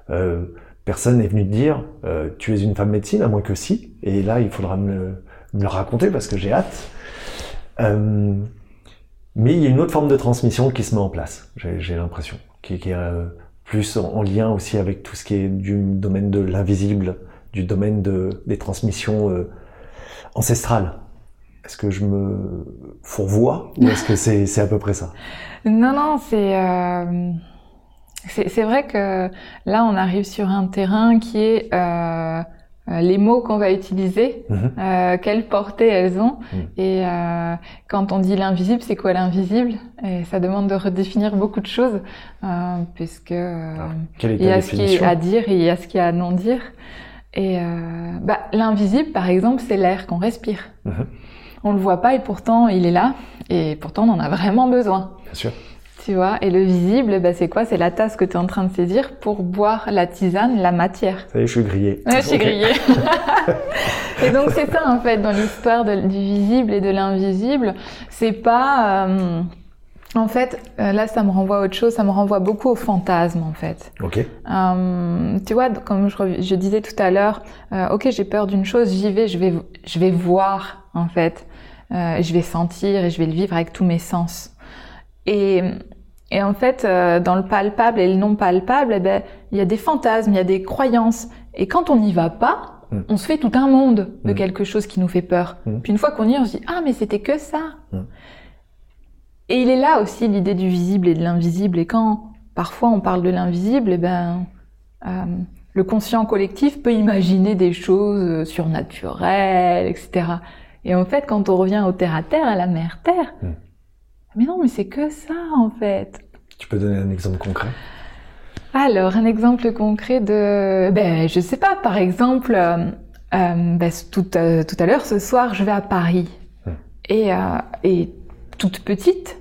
euh, personne n'est venu te dire euh, tu es une femme médecine, à moins que si, et là, il faudra me, le- raconter parce que j'ai hâte. Euh, mais il y a une autre forme de transmission qui se met en place, j'ai l'impression, qui, est euh, plus en, en lien aussi avec tout ce qui est du domaine de l'invisible, du domaine de, des transmissions ancestrales. Est-ce que je me fourvoie ou est-ce que c'est à peu près ça? Non, non, c'est c'est vrai que là, on arrive sur un terrain qui est euh, euh, les mots qu'on va utiliser, Mhm. euh, quelle portée elles ont. Mhm. Et euh, quand on dit l'invisible, c'est quoi l'invisible? Et ça demande de redéfinir beaucoup de choses, puisque Alors, il y a ce qui est définition? à dire et il y a ce qui est à non dire. Et bah, l'invisible, par exemple, c'est l'air qu'on respire. Mhm. On le voit pas et pourtant il est là. Et pourtant on en a vraiment besoin. Bien sûr. Tu vois, et le visible, bah, c'est quoi? C'est la tasse que tu es en train de saisir pour boire la tisane, la matière. Ça y est, je suis grillé. Ouais, je suis Ok. grillée. et donc c'est ça en fait dans l'histoire du visible et de l'invisible. C'est pas, euh, en fait, euh, là ça me renvoie à autre chose. Ça me renvoie beaucoup au fantasme en fait. Ok. Euh, tu vois, comme je, disais tout à l'heure, euh, ok, j'ai peur d'une chose, j'y vais, je vais, je vais voir en fait, Euh, je vais sentir et je vais le vivre avec tous mes sens. Et, et en fait, euh, dans le palpable et le non palpable, eh ben, il y a des fantasmes, il y a des croyances. Et quand on n'y va pas, Mm. on se fait tout un monde de Mm. quelque chose qui nous fait peur. Mm. Puis une fois qu'on y est, on se dit ah mais c'était que ça. Et il est là aussi l'idée du visible et de l'invisible. Et quand parfois on parle de l'invisible, eh ben euh, le conscient collectif peut imaginer des choses euh, surnaturelles, etc. Et en fait, quand on revient au terre à terre, à la mère terre. Mais non, mais c'est que ça en fait. Tu peux donner un exemple concret? Alors, un exemple concret de, ben, je sais pas, par exemple, euh, euh, ben, tout, euh, tout à l'heure, ce soir, je vais à Paris. Hmm. Et, euh, et toute petite,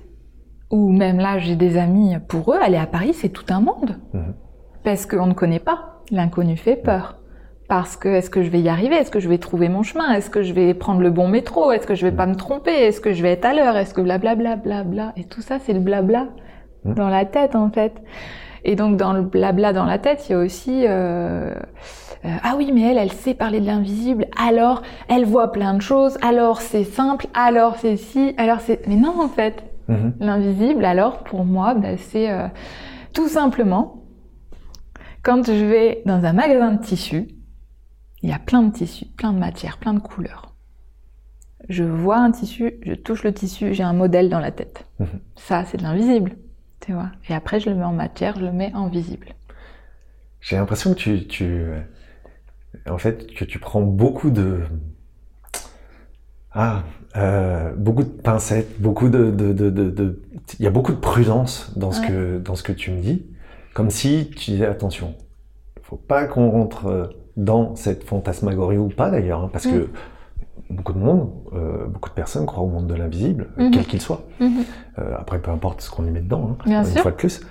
ou même là, j'ai des amis, pour eux, aller à Paris, c'est tout un monde. Mhm. Parce qu'on ne connaît pas. L'inconnu fait peur. Parce que, est-ce que je vais y arriver? Est-ce que je vais trouver mon chemin? Est-ce que je vais prendre le bon métro? Est-ce que je vais pas me tromper? Est-ce que je vais être à l'heure? Est-ce que blablabla, blabla? Et tout ça, c'est le blabla Mhm. dans la tête, en fait. Et donc dans le blabla dans la tête, il y a aussi euh, euh, ah oui mais elle elle sait parler de l'invisible, alors elle voit plein de choses, alors c'est simple, alors c'est si, alors c'est mais non en fait Mhm. l'invisible alors pour moi bah, c'est euh, tout simplement quand je vais dans un magasin de tissus, il y a plein de tissus, plein de matières, plein de couleurs. Je vois un tissu, je touche le tissu, j'ai un modèle dans la tête. Mhm. Ça c'est de l'invisible, tu vois. Et après je le mets en matière, je le mets en visible. J'ai l'impression que tu, tu, en fait, que tu prends beaucoup de, ah, euh, beaucoup de pincettes, beaucoup de, de, de, il y a beaucoup de prudence dans ce Ouais. que, dans ce que tu me dis, comme si tu disais attention, faut pas qu'on rentre euh, dans cette fantasmagorie ou pas d'ailleurs, hein, parce Mm. que beaucoup de monde, euh, beaucoup de personnes croient au monde de l'invisible, Mhm. quel qu'il soit. Mhm. Euh, après, peu importe ce qu'on y met dedans, hein, une sûr. fois de plus.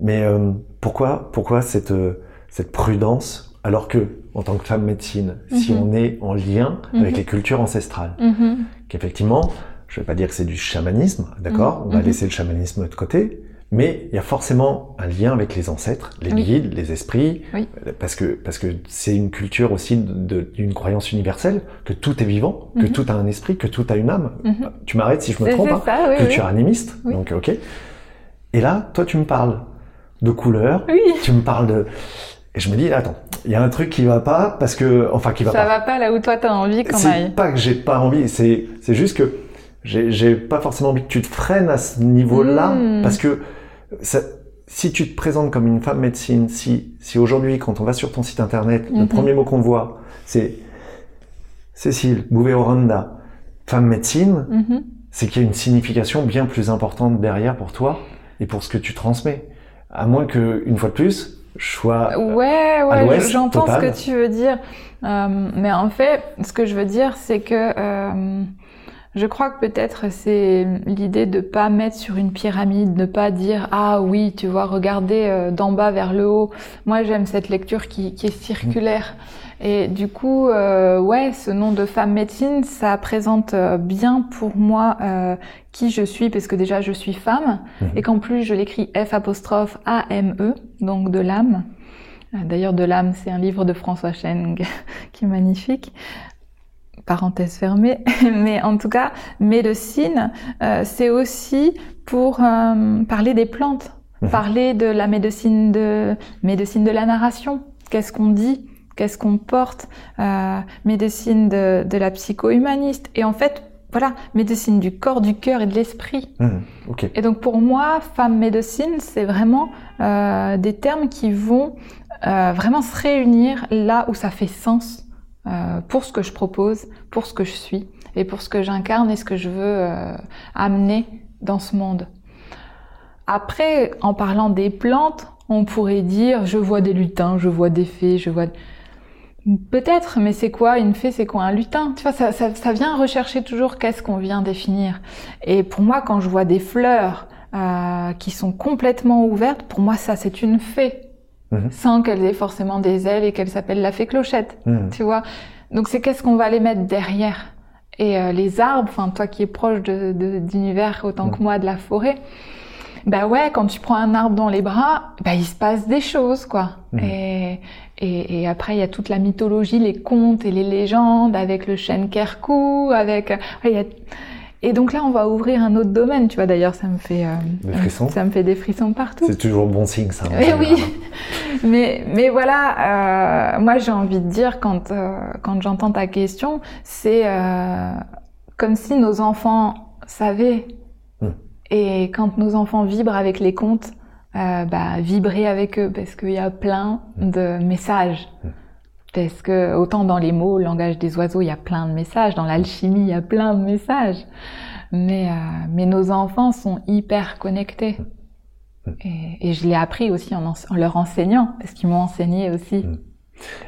Mais euh, pourquoi, pourquoi cette, euh, cette prudence alors que, en tant que femme médecine, si Mhm. on est en lien avec les cultures ancestrales, qu'effectivement, je vais pas dire que c'est du chamanisme, d'accord. On va laisser le chamanisme de côté, mais il y a forcément un lien avec les ancêtres, les Oui. guides, les esprits, Oui. parce que parce que c'est une culture aussi d'une croyance universelle que tout est vivant, que Mhm. tout a un esprit, que tout a une âme. Mhm. Tu m'arrêtes si je me C'est trompe, c'est hein ça, oui. culture oui. animiste, Oui. donc ok. Et là, toi, tu me parles de couleurs, Oui. tu me parles de, et je me dis, attends, il y a un truc qui va pas parce que, enfin, qui va Ça pas. va pas là où toi t'as envie qu'on C'est aille. pas que j'ai pas envie, c'est c'est juste que j'ai pas forcément envie que tu te freines à ce niveau-là Mm. parce que ça, si tu te présentes comme une femme médecine, si si aujourd'hui quand on va sur ton site internet, le Mhm. premier mot qu'on voit c'est Cécile Bouvet-Oranda, femme médecine, Mhm. c'est qu'il y a une signification bien plus importante derrière pour toi et pour ce que tu transmets. À moins que une fois de plus, je sois Ouais, à ouais, l'ouest, j'entends ce que tu veux dire. Euh, mais en fait, ce que je veux dire, c'est que euh, je crois que peut-être c'est l'idée de pas mettre sur une pyramide, de pas dire ah oui, tu vois, regarder euh, d'en bas vers le haut. Moi, j'aime cette lecture qui, qui est circulaire. Et du coup, euh, ouais, ce nom de femme médecine, ça présente euh, bien pour moi euh, qui je suis, parce que déjà je suis femme, Mhm. et qu'en plus je l'écris F apostrophe A M E, donc de l'âme. Euh, D'ailleurs, de l'âme, c'est un livre de François Cheng qui est magnifique. Parenthèse fermée. Mais en tout cas, médecine, euh, c'est aussi pour euh, parler des plantes, Mhm. parler de la médecine de médecine de la narration. Qu'est-ce qu'on dit? Qu'est-ce qu'on porte? Euh, Médecine de, de la psycho-humaniste. Et en fait, voilà, médecine du corps, du cœur et de l'esprit. Hmm, ok. Et donc pour moi, femme médecine, c'est vraiment euh, des termes qui vont euh, vraiment se réunir là où ça fait sens euh, pour ce que je propose, pour ce que je suis et pour ce que j'incarne et ce que je veux euh, amener dans ce monde. Après, en parlant des plantes, on pourrait dire je vois des lutins, je vois des fées, je vois... Peut-être, mais c'est quoi une fée, c'est quoi un lutin? Tu vois, ça, ça, ça vient rechercher toujours qu'est-ce qu'on vient définir. Et pour moi, quand je vois des fleurs euh, qui sont complètement ouvertes, pour moi, ça, c'est une fée. Mhm. Sans qu'elle ait forcément des ailes et qu'elle s'appelle la fée clochette. Hmm. Tu vois Donc, c'est qu'est-ce qu'on va les mettre derrière Et euh, les arbres, enfin, toi qui es proche de- de- d'univers autant que Mhm. moi de la forêt, bah ouais, quand tu prends un arbre dans les bras, bah il se passe des choses, quoi. Mhm. Et, et, et après, il y a toute la mythologie, les contes et les légendes avec le chêne Kerkou, avec... ouais, il y a- Et donc là, on va ouvrir un autre domaine, tu vois. D'ailleurs, ça me fait... euh, Des frissons Ça me fait des frissons partout. C'est toujours bon signe, ça. en Eh oui, mais mais voilà, euh, moi j'ai envie de dire quand euh, quand j'entends ta question, c'est comme si nos enfants savaient. Hmm. Et quand nos enfants vibrent avec les contes, bah vibrer avec eux parce qu'il y a plein de messages. Hmm. Parce que autant dans les mots, le langage des oiseaux, il y a plein de messages. Dans l'alchimie, il y a plein de messages. Mais, euh, mais nos enfants sont hyper connectés. Et, et je l'ai appris aussi en, en leur enseignant, parce qu'ils m'ont enseigné aussi. Mm.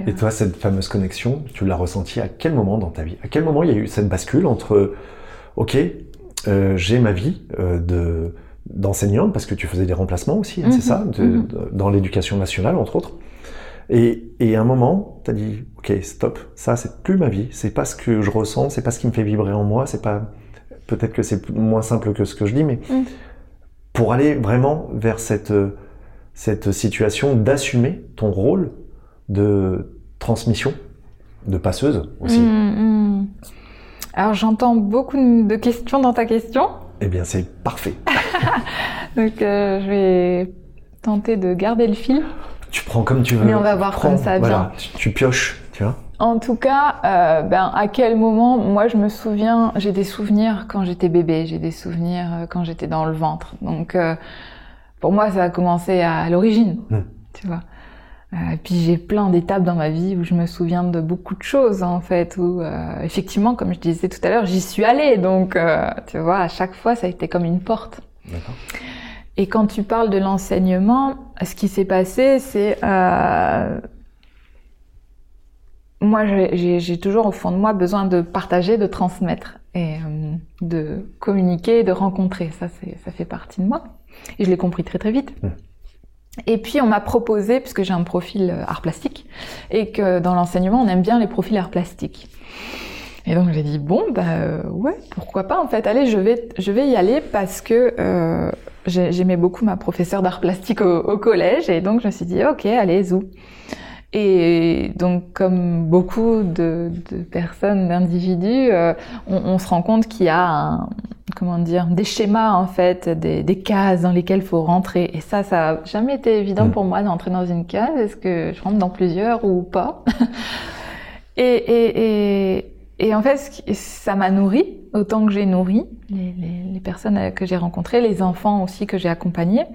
Et toi, cette fameuse connexion, tu l'as ressentie à quel moment dans ta vie? À quel moment il y a eu cette bascule entre, ok, euh, j'ai ma vie euh, de d'enseignante parce que tu faisais des remplacements aussi, hein, c'est ça, de- mhm. de- dans l'éducation nationale entre autres. Et, et à un moment, tu as dit, ok, stop, ça c'est plus ma vie, c'est pas ce que je ressens, c'est pas ce qui me fait vibrer en moi, c'est pas, peut-être que c'est moins simple que ce que je dis, mais Mhm. pour aller vraiment vers cette euh, cette situation d'assumer ton rôle de transmission, de passeuse aussi. Mm, mm. Alors j'entends beaucoup de questions dans ta question, Eh bien, c'est parfait. donc euh, je vais tenter de garder le fil. Tu prends comme tu veux. Mais on va voir prends, comme ça voilà. Tu, tu pioches, tu vois. En tout cas, euh, ben à quel moment Moi, je me souviens, j'ai des souvenirs quand j'étais bébé, j'ai des souvenirs euh, quand j'étais dans le ventre. Donc, euh, pour moi, ça a commencé à l'origine, Mm. tu vois. Et puis j'ai plein d'étapes dans ma vie où je me souviens de beaucoup de choses en fait. Où euh, effectivement, comme je disais tout à l'heure, j'y suis allée. Donc, euh, tu vois, à chaque fois, ça a été comme une porte. D'accord. Et quand tu parles de l'enseignement, ce qui s'est passé, c'est euh, moi, j'ai toujours au fond de moi besoin de partager, de transmettre et euh, de communiquer, de rencontrer. Ça, ça fait partie de moi. Et je l'ai compris très très vite. Mm. Et puis on m'a proposé, puisque j'ai un profil euh, art plastique, et que dans l'enseignement on aime bien les profils art plastique. Et donc j'ai dit bon bah euh, ouais pourquoi pas en fait. Allez je vais je vais y aller parce que euh, j'ai- j'aimais beaucoup ma professeure d'art plastique au, au collège. Et donc je me suis dit ok allez zou. Et donc comme beaucoup de, de personnes d'individus euh, on, on se rend compte qu'il y a un, comment dire des schémas en fait des, des cases dans lesquelles il faut rentrer. Et ça ça a jamais été évident Mm. pour moi d'entrer dans une case. Est-ce que je rentre dans plusieurs ou pas? Et, et, et, et en fait, ça m'a nourri autant que j'ai nourri les, les, les personnes euh, que j'ai rencontrées, les enfants aussi que j'ai accompagnés.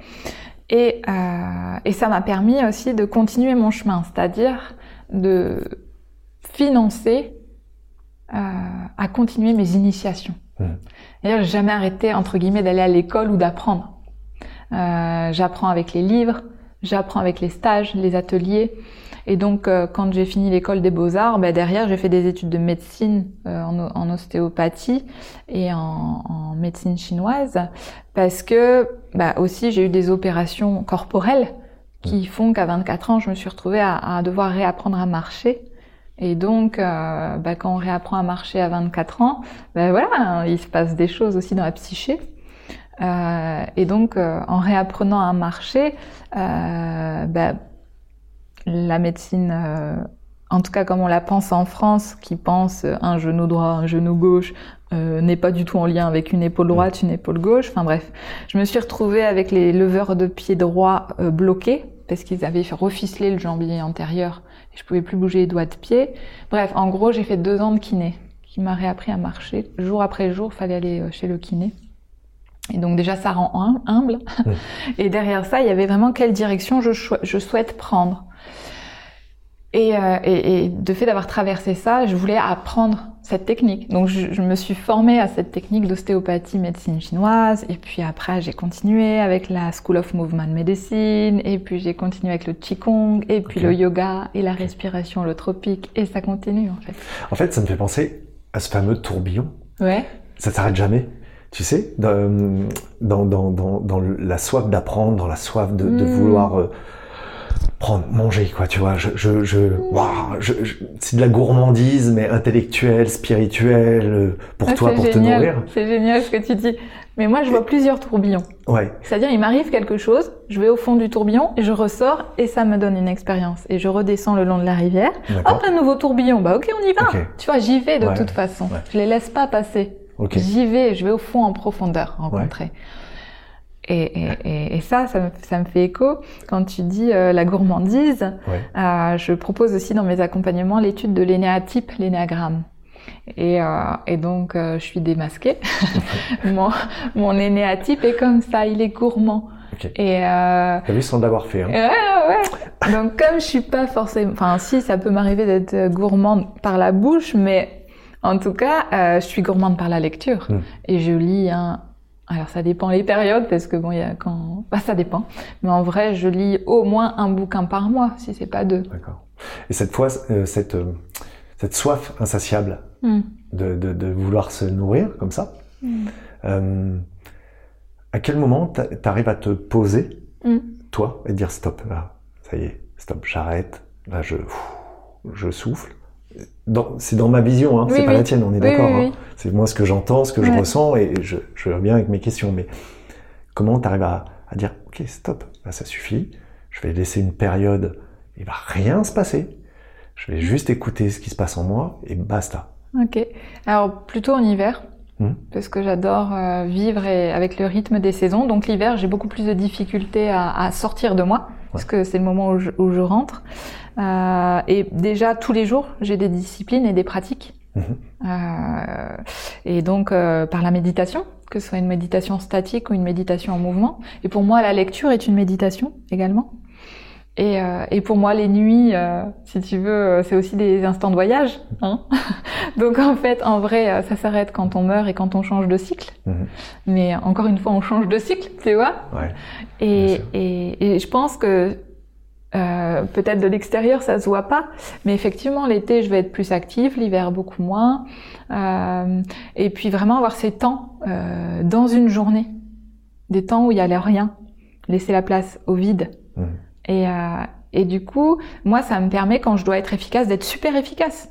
Et, euh, et ça m'a permis aussi de continuer mon chemin, c'est-à-dire de financer euh, à continuer mes initiations. Mhm. D'ailleurs, j'ai jamais arrêté entre guillemets d'aller à l'école ou d'apprendre. Euh, j'apprends avec les livres, j'apprends avec les stages, les ateliers. Et donc, euh, quand j'ai fini l'école des beaux-arts, ben, derrière, j'ai fait des études de médecine euh, en, ostéopathie et en, en médecine chinoise, parce que bah, aussi j'ai eu des opérations corporelles qui font qu'à 24 ans, je me suis retrouvée à, à devoir réapprendre à marcher. Et donc, euh, bah, quand on réapprend à marcher à 24 ans, ben voilà, il se passe des choses aussi dans la psyché. Euh, et donc, euh, en réapprenant à marcher, euh, bah, la médecine, euh, en tout cas comme on la pense en France, qui pense euh, un genou droit, un genou gauche, euh, n'est pas du tout en lien avec une épaule droite, une épaule gauche. Enfin bref, je me suis retrouvée avec les leveurs de pied droit euh, bloqués parce qu'ils avaient fait reficeler le jambier antérieur et je pouvais plus bouger les doigts de pied. Bref, en gros, j'ai fait deux ans de kiné qui m'a réappris à marcher. Jour après jour, fallait aller chez le kiné. Et donc déjà, ça rend hum- humble. Et derrière ça, il y avait vraiment quelle direction je souhaite prendre. Et, euh, et, et de fait d'avoir traversé ça, je voulais apprendre cette technique. Donc je, je me suis formée à cette technique d'ostéopathie médecine chinoise. Et puis après, j'ai continué avec la School of Movement Medicine. Et puis j'ai continué avec le Qigong. Et puis le yoga et la respiration holotropique. Et ça continue en fait. En fait, ça me fait penser à ce fameux tourbillon. Ouais. Ça s'arrête jamais. Tu sais, dans, dans, dans, dans, dans la soif d'apprendre, dans la soif de, de Mm. vouloir euh, prendre, manger, quoi, tu vois. Je, je, je, waouh, je, je- c'est de la gourmandise, mais intellectuelle, spirituelle, euh, pour Ah, toi, pour te nourrir. C'est génial ce que tu dis. Mais moi, je vois plusieurs tourbillons. Ouais, C'est-à-dire, il m'arrive quelque chose, je vais au fond du tourbillon, et je ressors, et ça me donne une expérience. Et je redescends le long de la rivière. Hop, un nouveau tourbillon. Bah ok, on y va. Tu vois, j'y vais de Ouais, toute façon. ouais. Je les laisse pas passer. J'y vais, je vais au fond en profondeur rencontrer. Et, et, et ça, ça me, ça me fait écho quand tu dis euh, la gourmandise. Euh, je propose aussi dans mes accompagnements l'étude de l'énéatype, l'énéagramme. Et, euh, et donc, je suis démasquée. mon, mon énéatype est comme ça, il est gourmand. Ok. Et euh, T'as vu sans l'avoir fait, hein. Ouais, ouais. Donc comme je suis pas forcément, enfin si, ça peut m'arriver d'être gourmande par la bouche, mais en tout cas, euh, je suis gourmande par la lecture Mm. et je lis un. Alors ça dépend les périodes parce que bon, il y a quand, bah ça dépend. Mais en vrai, je lis au moins un bouquin par mois, si c'est pas deux. D'accord. Et cette fois, euh, cette, euh, cette soif insatiable Mm. de, de, de vouloir se nourrir comme ça, Mm. euh, à quel moment t'a- t'arrives à te poser, Mm. toi, et dire stop, là, ça y est, stop, j'arrête, là je, je souffle. C'est dans ma vision, hein, Oui, c'est pas la tienne, on est d'accord. oui, hein. C'est moi ce que j'entends, ce que je ressens, et je, je reviens avec mes questions. Mais comment t'arrives à, à dire, ok, stop, là ça suffit, je vais laisser une période, il va rien se passer, je vais juste écouter ce qui se passe en moi, et basta. Ok. Alors plutôt en hiver. Mm. Parce que j'adore euh, vivre et- avec le rythme des saisons. Donc l'hiver, j'ai beaucoup plus de difficultés à, à sortir de moi, parce que c'est le moment où je, où je rentre. Euh, et déjà, tous les jours, j'ai des disciplines et des pratiques. Mhm. Euh, et donc, euh, par la méditation, que ce soit une méditation statique ou une méditation en mouvement. Et pour moi, la lecture est une méditation également. Et, euh, et pour moi, les nuits, euh, si tu veux, c'est aussi des instants de voyage. Hein Donc en fait, en vrai, ça s'arrête quand on meurt et quand on change de cycle. Mhm. Mais encore une fois, on change de cycle, tu vois. Ouais. Bien Et, sûr. et, et je pense que Euh, peut-être de l'extérieur, ça se voit pas, mais effectivement, l'été, je vais être plus active, l'hiver, beaucoup moins. Euh, et puis vraiment avoir ces temps euh, dans une journée, des temps où il y a rien, laisser la place au vide. Et, euh, et du coup, moi, ça me permet, quand je dois être efficace, d'être super efficace.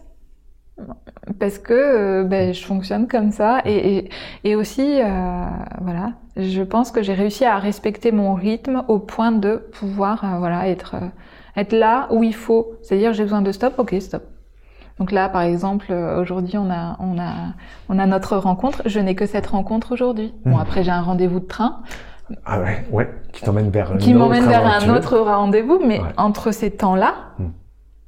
Parce que euh, ben, je fonctionne comme ça. Et, et, et aussi, euh, voilà, je pense que j'ai réussi à respecter mon rythme au point de pouvoir euh, voilà, être, euh, être là où il faut. C'est-à-dire, j'ai besoin de stop, ok, stop. Donc là, par exemple, aujourd'hui, on a, on, a, on a notre rencontre. Je n'ai que cette rencontre aujourd'hui. Bon, Mhm. après, j'ai un rendez-vous de train Ah ouais, ouais, qui t'emmène vers qui m'emmène vers un autre rendez-vous, mais Ouais. entre ces temps-là, Mm.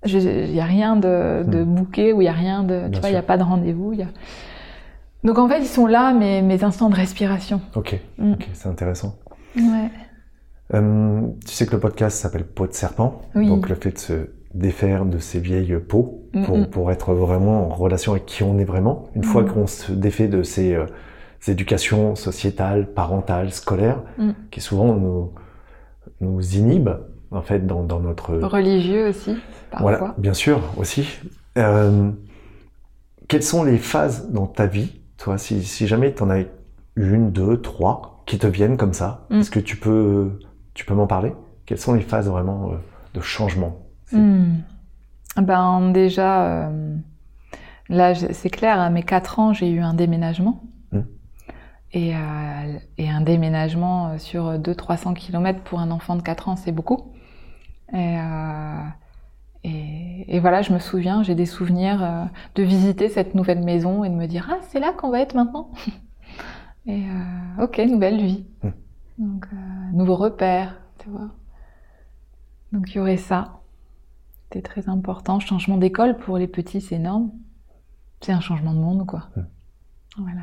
Il n'y a rien de, de Mm. booké ou il n'y a rien de. Bien tu vois, il n'y a pas de rendez-vous. Y a... Donc en fait, ils sont là, mes, mes instants de respiration. Ok, Mm. c'est intéressant. Ouais. Euh, tu sais que le podcast s'appelle Peau de serpent, Oui. donc le fait de se défaire de ces vieilles peaux pour, Mm, mm. pour être vraiment en relation avec qui on est vraiment. Une fois qu'on se défait de ces, euh, ces éducations sociétales, parentales, scolaires, qui souvent nous, nous inhibent en fait dans, dans notre Religieux aussi, parfois. voilà, bien sûr aussi. Euh, quelles sont les phases dans ta vie, toi, si, si jamais tu en as une, deux, trois, qui te viennent comme ça, Mm. est-ce que tu peux, tu peux m'en parler? Quelles sont les phases vraiment euh, de changement? Hmm. Ben déjà, euh, là c'est clair, à mes 4 ans, j'ai eu un déménagement. Hmm. Et, euh, et un déménagement sur 200-300 km pour un enfant de 4 ans, c'est beaucoup. Et, euh, et, et voilà, je me souviens, j'ai des souvenirs euh, de visiter cette nouvelle maison et de me dire Ah, c'est là qu'on va être maintenant Et euh, ok, nouvelle vie. Hmm. Donc, nouveau repère, tu vois. Donc il y aurait ça. C'était très important. Changement d'école pour les petits, c'est énorme. C'est un changement de monde, quoi. Mm. Voilà.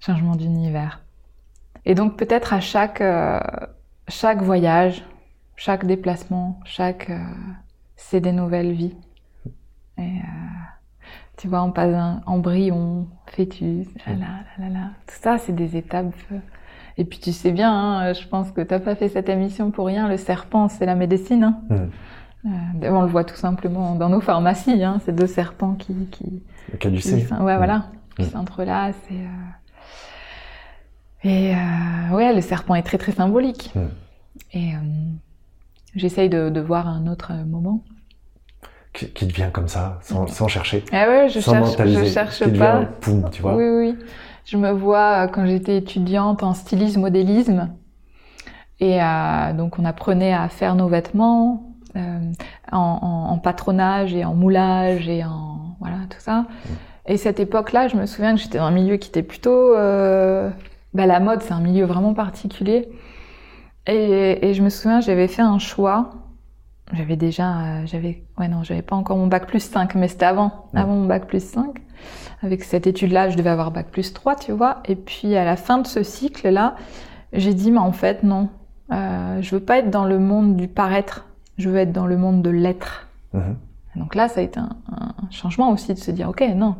Changement d'univers. Et donc peut-être à chaque, euh, chaque voyage, chaque déplacement, chaque... euh, c'est des nouvelles vies. Et euh, tu vois, on passe d'un embryon, fœtus, là, là, là, là. Tout ça, c'est des étapes. euh. Et puis tu sais bien, hein, je pense que t'as pas fait cette émission pour rien. Le serpent, c'est la médecine. Hein. Euh, on le voit tout simplement dans nos pharmacies, hein, ces deux serpents qui, qui, Le qui ouais, voilà, qui s'entrelacent. Et, euh, et euh, ouais, le serpent est très très symbolique. Mm. Et euh, j'essaye de, de voir un autre moment. Qui, qui te vient comme ça, sans, sans chercher, Ah ouais, je sans cherche, mentaliser. je cherche qui pas. vient, poum, tu vois. Oui, oui. Je me vois euh, quand j'étais étudiante en stylisme, modélisme. Et euh, donc, on apprenait à faire nos vêtements euh, en, en- en patronage et en moulage et en. Voilà, tout ça. Et cette époque-là, je me souviens que j'étais dans un milieu qui était plutôt. Euh, bah, la mode, c'est un milieu vraiment particulier. Et, et je me souviens, j'avais fait un choix. J'avais déjà. euh, j'avais. Ouais, non, j'avais pas encore mon bac plus 5, mais c'était avant. Ouais. Avant mon bac plus 5 avec cette étude-là, je devais avoir bac plus 3, tu vois. Et puis à la fin de ce cycle-là, j'ai dit, mais en fait, non. Euh, je veux pas être dans le monde du paraître. Je veux être dans le monde de l'être. Mhm. Donc là, ça a été un, un changement aussi de se dire, ok, non,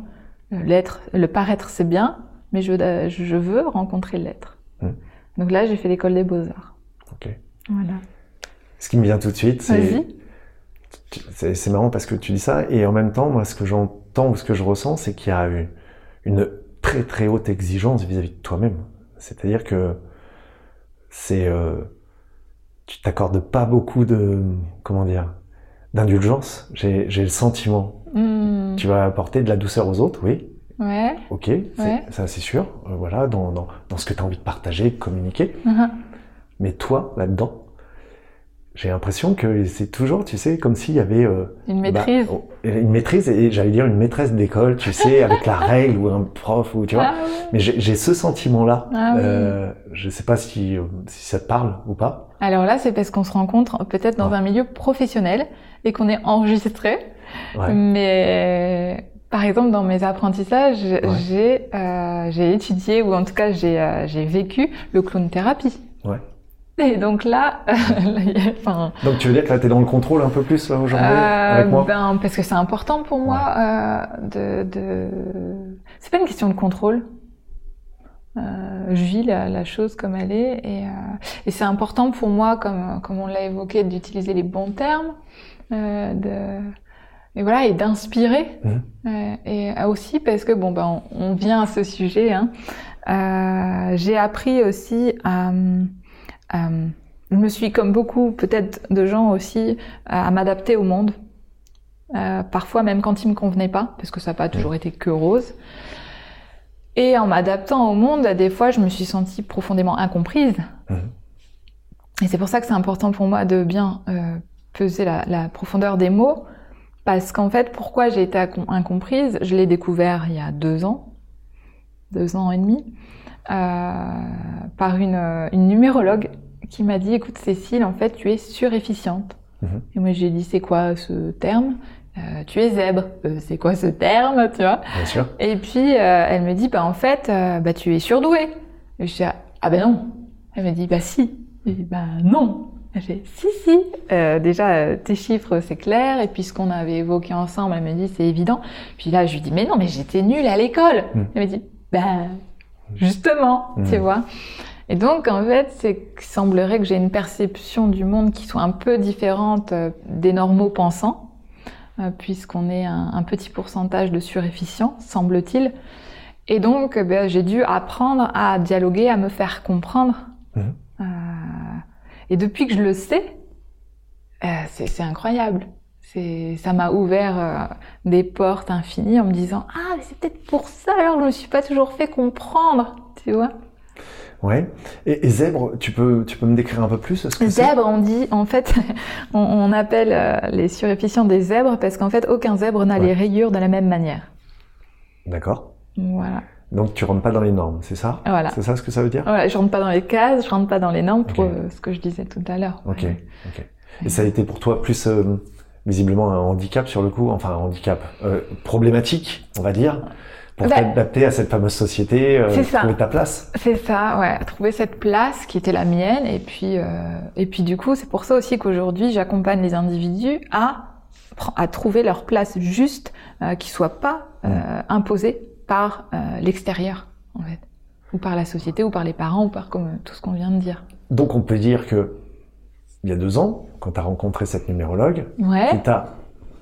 euh, l'être, le paraître, c'est bien, mais je, veux- je veux rencontrer l'être. Donc là, j'ai fait l'école des beaux-arts. Voilà. Ce qui me vient tout de suite, c'est c'est marrant parce que tu dis ça et en même temps, moi, ce que j'entends ou ce que je ressens, c'est qu'il y a une, une très très haute exigence vis-à-vis de toi-même. C'est-à-dire que c'est euh, tu t'accordes pas beaucoup de comment dire d'indulgence. J'ai le sentiment. Hmm. Tu vas apporter de la douceur aux autres, oui. Ouais. Ok, Ouais. ça c'est sûr. Euh, voilà, dans, dans, dans ce que tu as envie de partager, de communiquer. Mhm. Mais toi, là-dedans, j'ai l'impression que c'est toujours, tu sais, comme s'il y avait euh, Une maîtrise. bah, oh, une maîtrise, et j'allais dire une maîtresse d'école, tu sais, avec la règle ou un prof, ou tu vois. Ah ouais. Mais j'ai ce sentiment-là. Ah oui. euh, je sais pas si, si ça te parle ou pas. Alors là, c'est parce qu'on se rencontre peut-être dans Ouais. un milieu professionnel et qu'on est enregistré. Ouais. Mais par exemple, dans mes apprentissages, j'ai euh, étudié ou en tout cas j'ai euh, j'ai vécu le clown thérapie. Ouais. Et donc là, enfin, Donc tu veux dire que là, tu es dans le contrôle un peu plus là, aujourd'hui euh, avec moi ben, parce que c'est important pour moi euh, de, de... C'est pas une question de contrôle. Euh, je vis la, la chose comme elle est et, euh, et c'est important pour moi, comme, comme on l'a évoqué, d'utiliser les bons termes, euh, de, et voilà, et d'inspirer. Euh, et aussi parce que bon, ben, on, on vient à ce sujet. Hein, euh, J'ai appris aussi à, à- je me suis comme beaucoup peut-être de gens aussi à, à m'adapter au monde. Euh, parfois même quand il me convenait pas, parce que ça n'a pas toujours été que rose. Et en m'adaptant au monde, des fois, je me suis sentie profondément incomprise. Mhm. Et c'est pour ça que c'est important pour moi de bien euh, peser la, la profondeur des mots, parce qu'en fait, pourquoi j'ai été incom- incomprise, je l'ai découvert il y a deux ans, deux ans et demi, euh, par une, euh, une numérologue qui m'a dit, écoute Cécile, en fait, tu es surefficiente. Mhm. Et moi, j'ai dit, c'est quoi ce terme? Euh, Tu es zèbre. Euh, c'est quoi ce terme, tu vois? Bien sûr. et puis euh, elle me dit bah en fait euh, bah tu es surdouée. Et je dis ah ben non. Elle me dit bah si. Et je dis bah non. Elle fait si si. Euh, déjà euh, tes chiffres c'est clair et puis ce qu'on avait évoqué ensemble elle me dit c'est évident. Puis là je lui dis mais non mais j'étais nulle à l'école. Mm. Elle me dit bah justement tu vois. Et donc en fait c'est qu'il semblerait que j'ai une perception du monde qui soit un peu différente euh, des normaux pensants euh, puisqu'on est un, un petit pourcentage de surefficients, semble-t-il. Et donc, eh ben, j'ai dû apprendre à dialoguer, à me faire comprendre. Mhm. Euh, et depuis que je le sais, euh, c'est incroyable. Ça m'a ouvert euh, des portes infinies en me disant Ah, c'est peut-être pour ça alors je me suis pas toujours fait comprendre, tu vois. Ouais. Et, et zèbre, tu peux, tu peux me décrire un peu plus ce que Zèbre, on dit, en fait, on, on appelle euh, les surefficients des zèbres parce qu'en fait, aucun zèbre n'a Ouais. les rayures de la même manière. D'accord. Voilà. Donc tu rentres pas dans les normes, c'est ça? Voilà. C'est ça ce que ça veut dire? Voilà, je rentre pas dans les cases, je rentre pas dans les normes pour euh, ce que je disais tout à l'heure. Ok. Ouais. Ok. Et ça a été pour toi plus euh, visiblement un handicap sur le coup, enfin un handicap euh, problématique, on va dire, pour Bah, t'adapter à cette fameuse société, euh, ça. trouver ta place. C'est ça, ouais, trouver cette place qui était la mienne, et puis, euh, et puis du coup, c'est pour ça aussi qu'aujourd'hui, j'accompagne les individus à à trouver leur place juste, qui soit pas euh, imposée par l'extérieur, en fait, ou par la société, ou par les parents, ou par comme tout ce qu'on vient de dire. Donc on peut dire que il y a deux ans, quand tu as rencontré cette numérologue, Ouais, qui t'a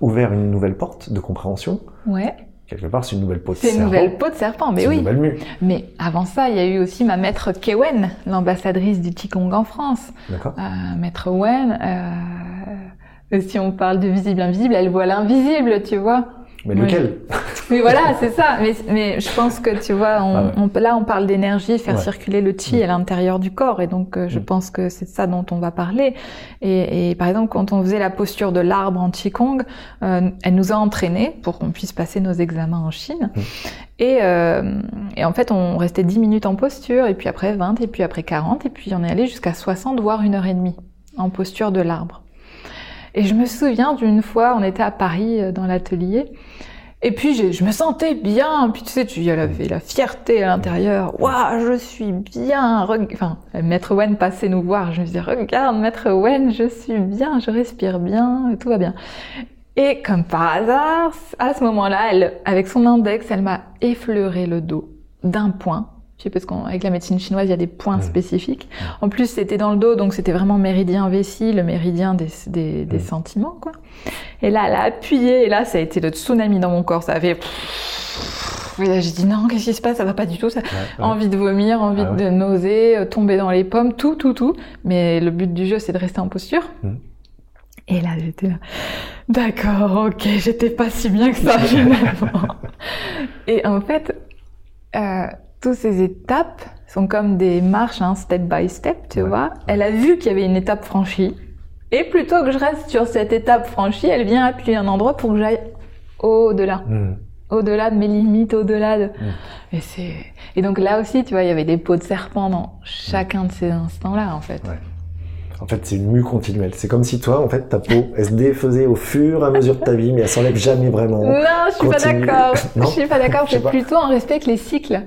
ouvert une nouvelle porte de compréhension, ouais. quelque part c'est une nouvelle peau de C'est une serpent. nouvelle peau de serpent, mais une oui. nouvelle mue. Mais avant ça, il y a eu aussi ma maître Kewen, l'ambassadrice du Qigong en France. D'accord Euh, maître Wen, euh, si on parle de visible invisible, elle voit l'invisible, tu vois. Mais lequel? Mais voilà, c'est ça. Mais, mais je pense que tu vois, on, Ah ouais. on- là on parle d'énergie, faire Ouais. circuler le chi à l'intérieur du corps, et donc euh, je Mm. pense que c'est ça dont on va parler. Et, et par exemple, quand on faisait la posture de l'arbre en qigong, euh, elle nous a entraînés pour qu'on puisse passer nos examens en Chine. Mm. Et, euh, et en fait, on restait 10 minutes en posture, et puis après 20, et puis après 40, et puis on est allé jusqu'à 60, voire une heure et demie en posture de l'arbre. Et je me souviens d'une fois, on était à Paris euh, dans l'atelier, et puis je me sentais bien, puis tu sais, tu y avait la fierté à l'intérieur. Waouh, je suis bien. Enfin, Maître Wen passait nous voir. Je me disais, regarde, Maître Wen, je suis bien, je respire bien, tout va bien. Et comme par hasard, à ce moment-là, elle, avec son index, elle m'a effleuré le dos d'un point. Sais, parce qu'avec la médecine chinoise, il y a des points Mhm. spécifiques. En plus, c'était dans le dos, donc c'était vraiment méridien vessie, le méridien des, des, des Mhm. sentiments, quoi. Et là, elle a appuyé, et là, ça a été le tsunami dans mon corps. Ça a fait... Et là, j'ai dit non, qu'est-ce qui se passe? Ça va pas du tout. Ça... Ouais, ouais. Envie de vomir, envie Ah ouais. de nauser, euh, tomber dans les pommes, tout, tout, tout. Mais le but du jeu, c'est de rester en posture. Et là, j'étais là. D'accord, ok, j'étais pas si bien que ça finalement. Et en fait, euh, toutes ces étapes sont comme des marches, hein, step by step, tu Ouais, vois. Elle a vu qu'il y avait une étape franchie. Et plutôt que je reste sur cette étape franchie, elle vient appuyer un endroit pour que j'aille au-delà Hmm. au-delà de mes limites, au-delà de. Mm. Et c'est. Et donc là aussi, tu vois, il y avait des peaux de serpent dans chacun de ces instants-là, en fait. Ouais. En fait, c'est une mue continuelle. C'est comme si toi, en fait, ta peau, elle se défaisait au fur et à mesure de ta vie, mais elle s'enlève jamais vraiment. Non, je suis Continue. pas d'accord. Je suis pas d'accord. C'est plutôt en respect avec les cycles.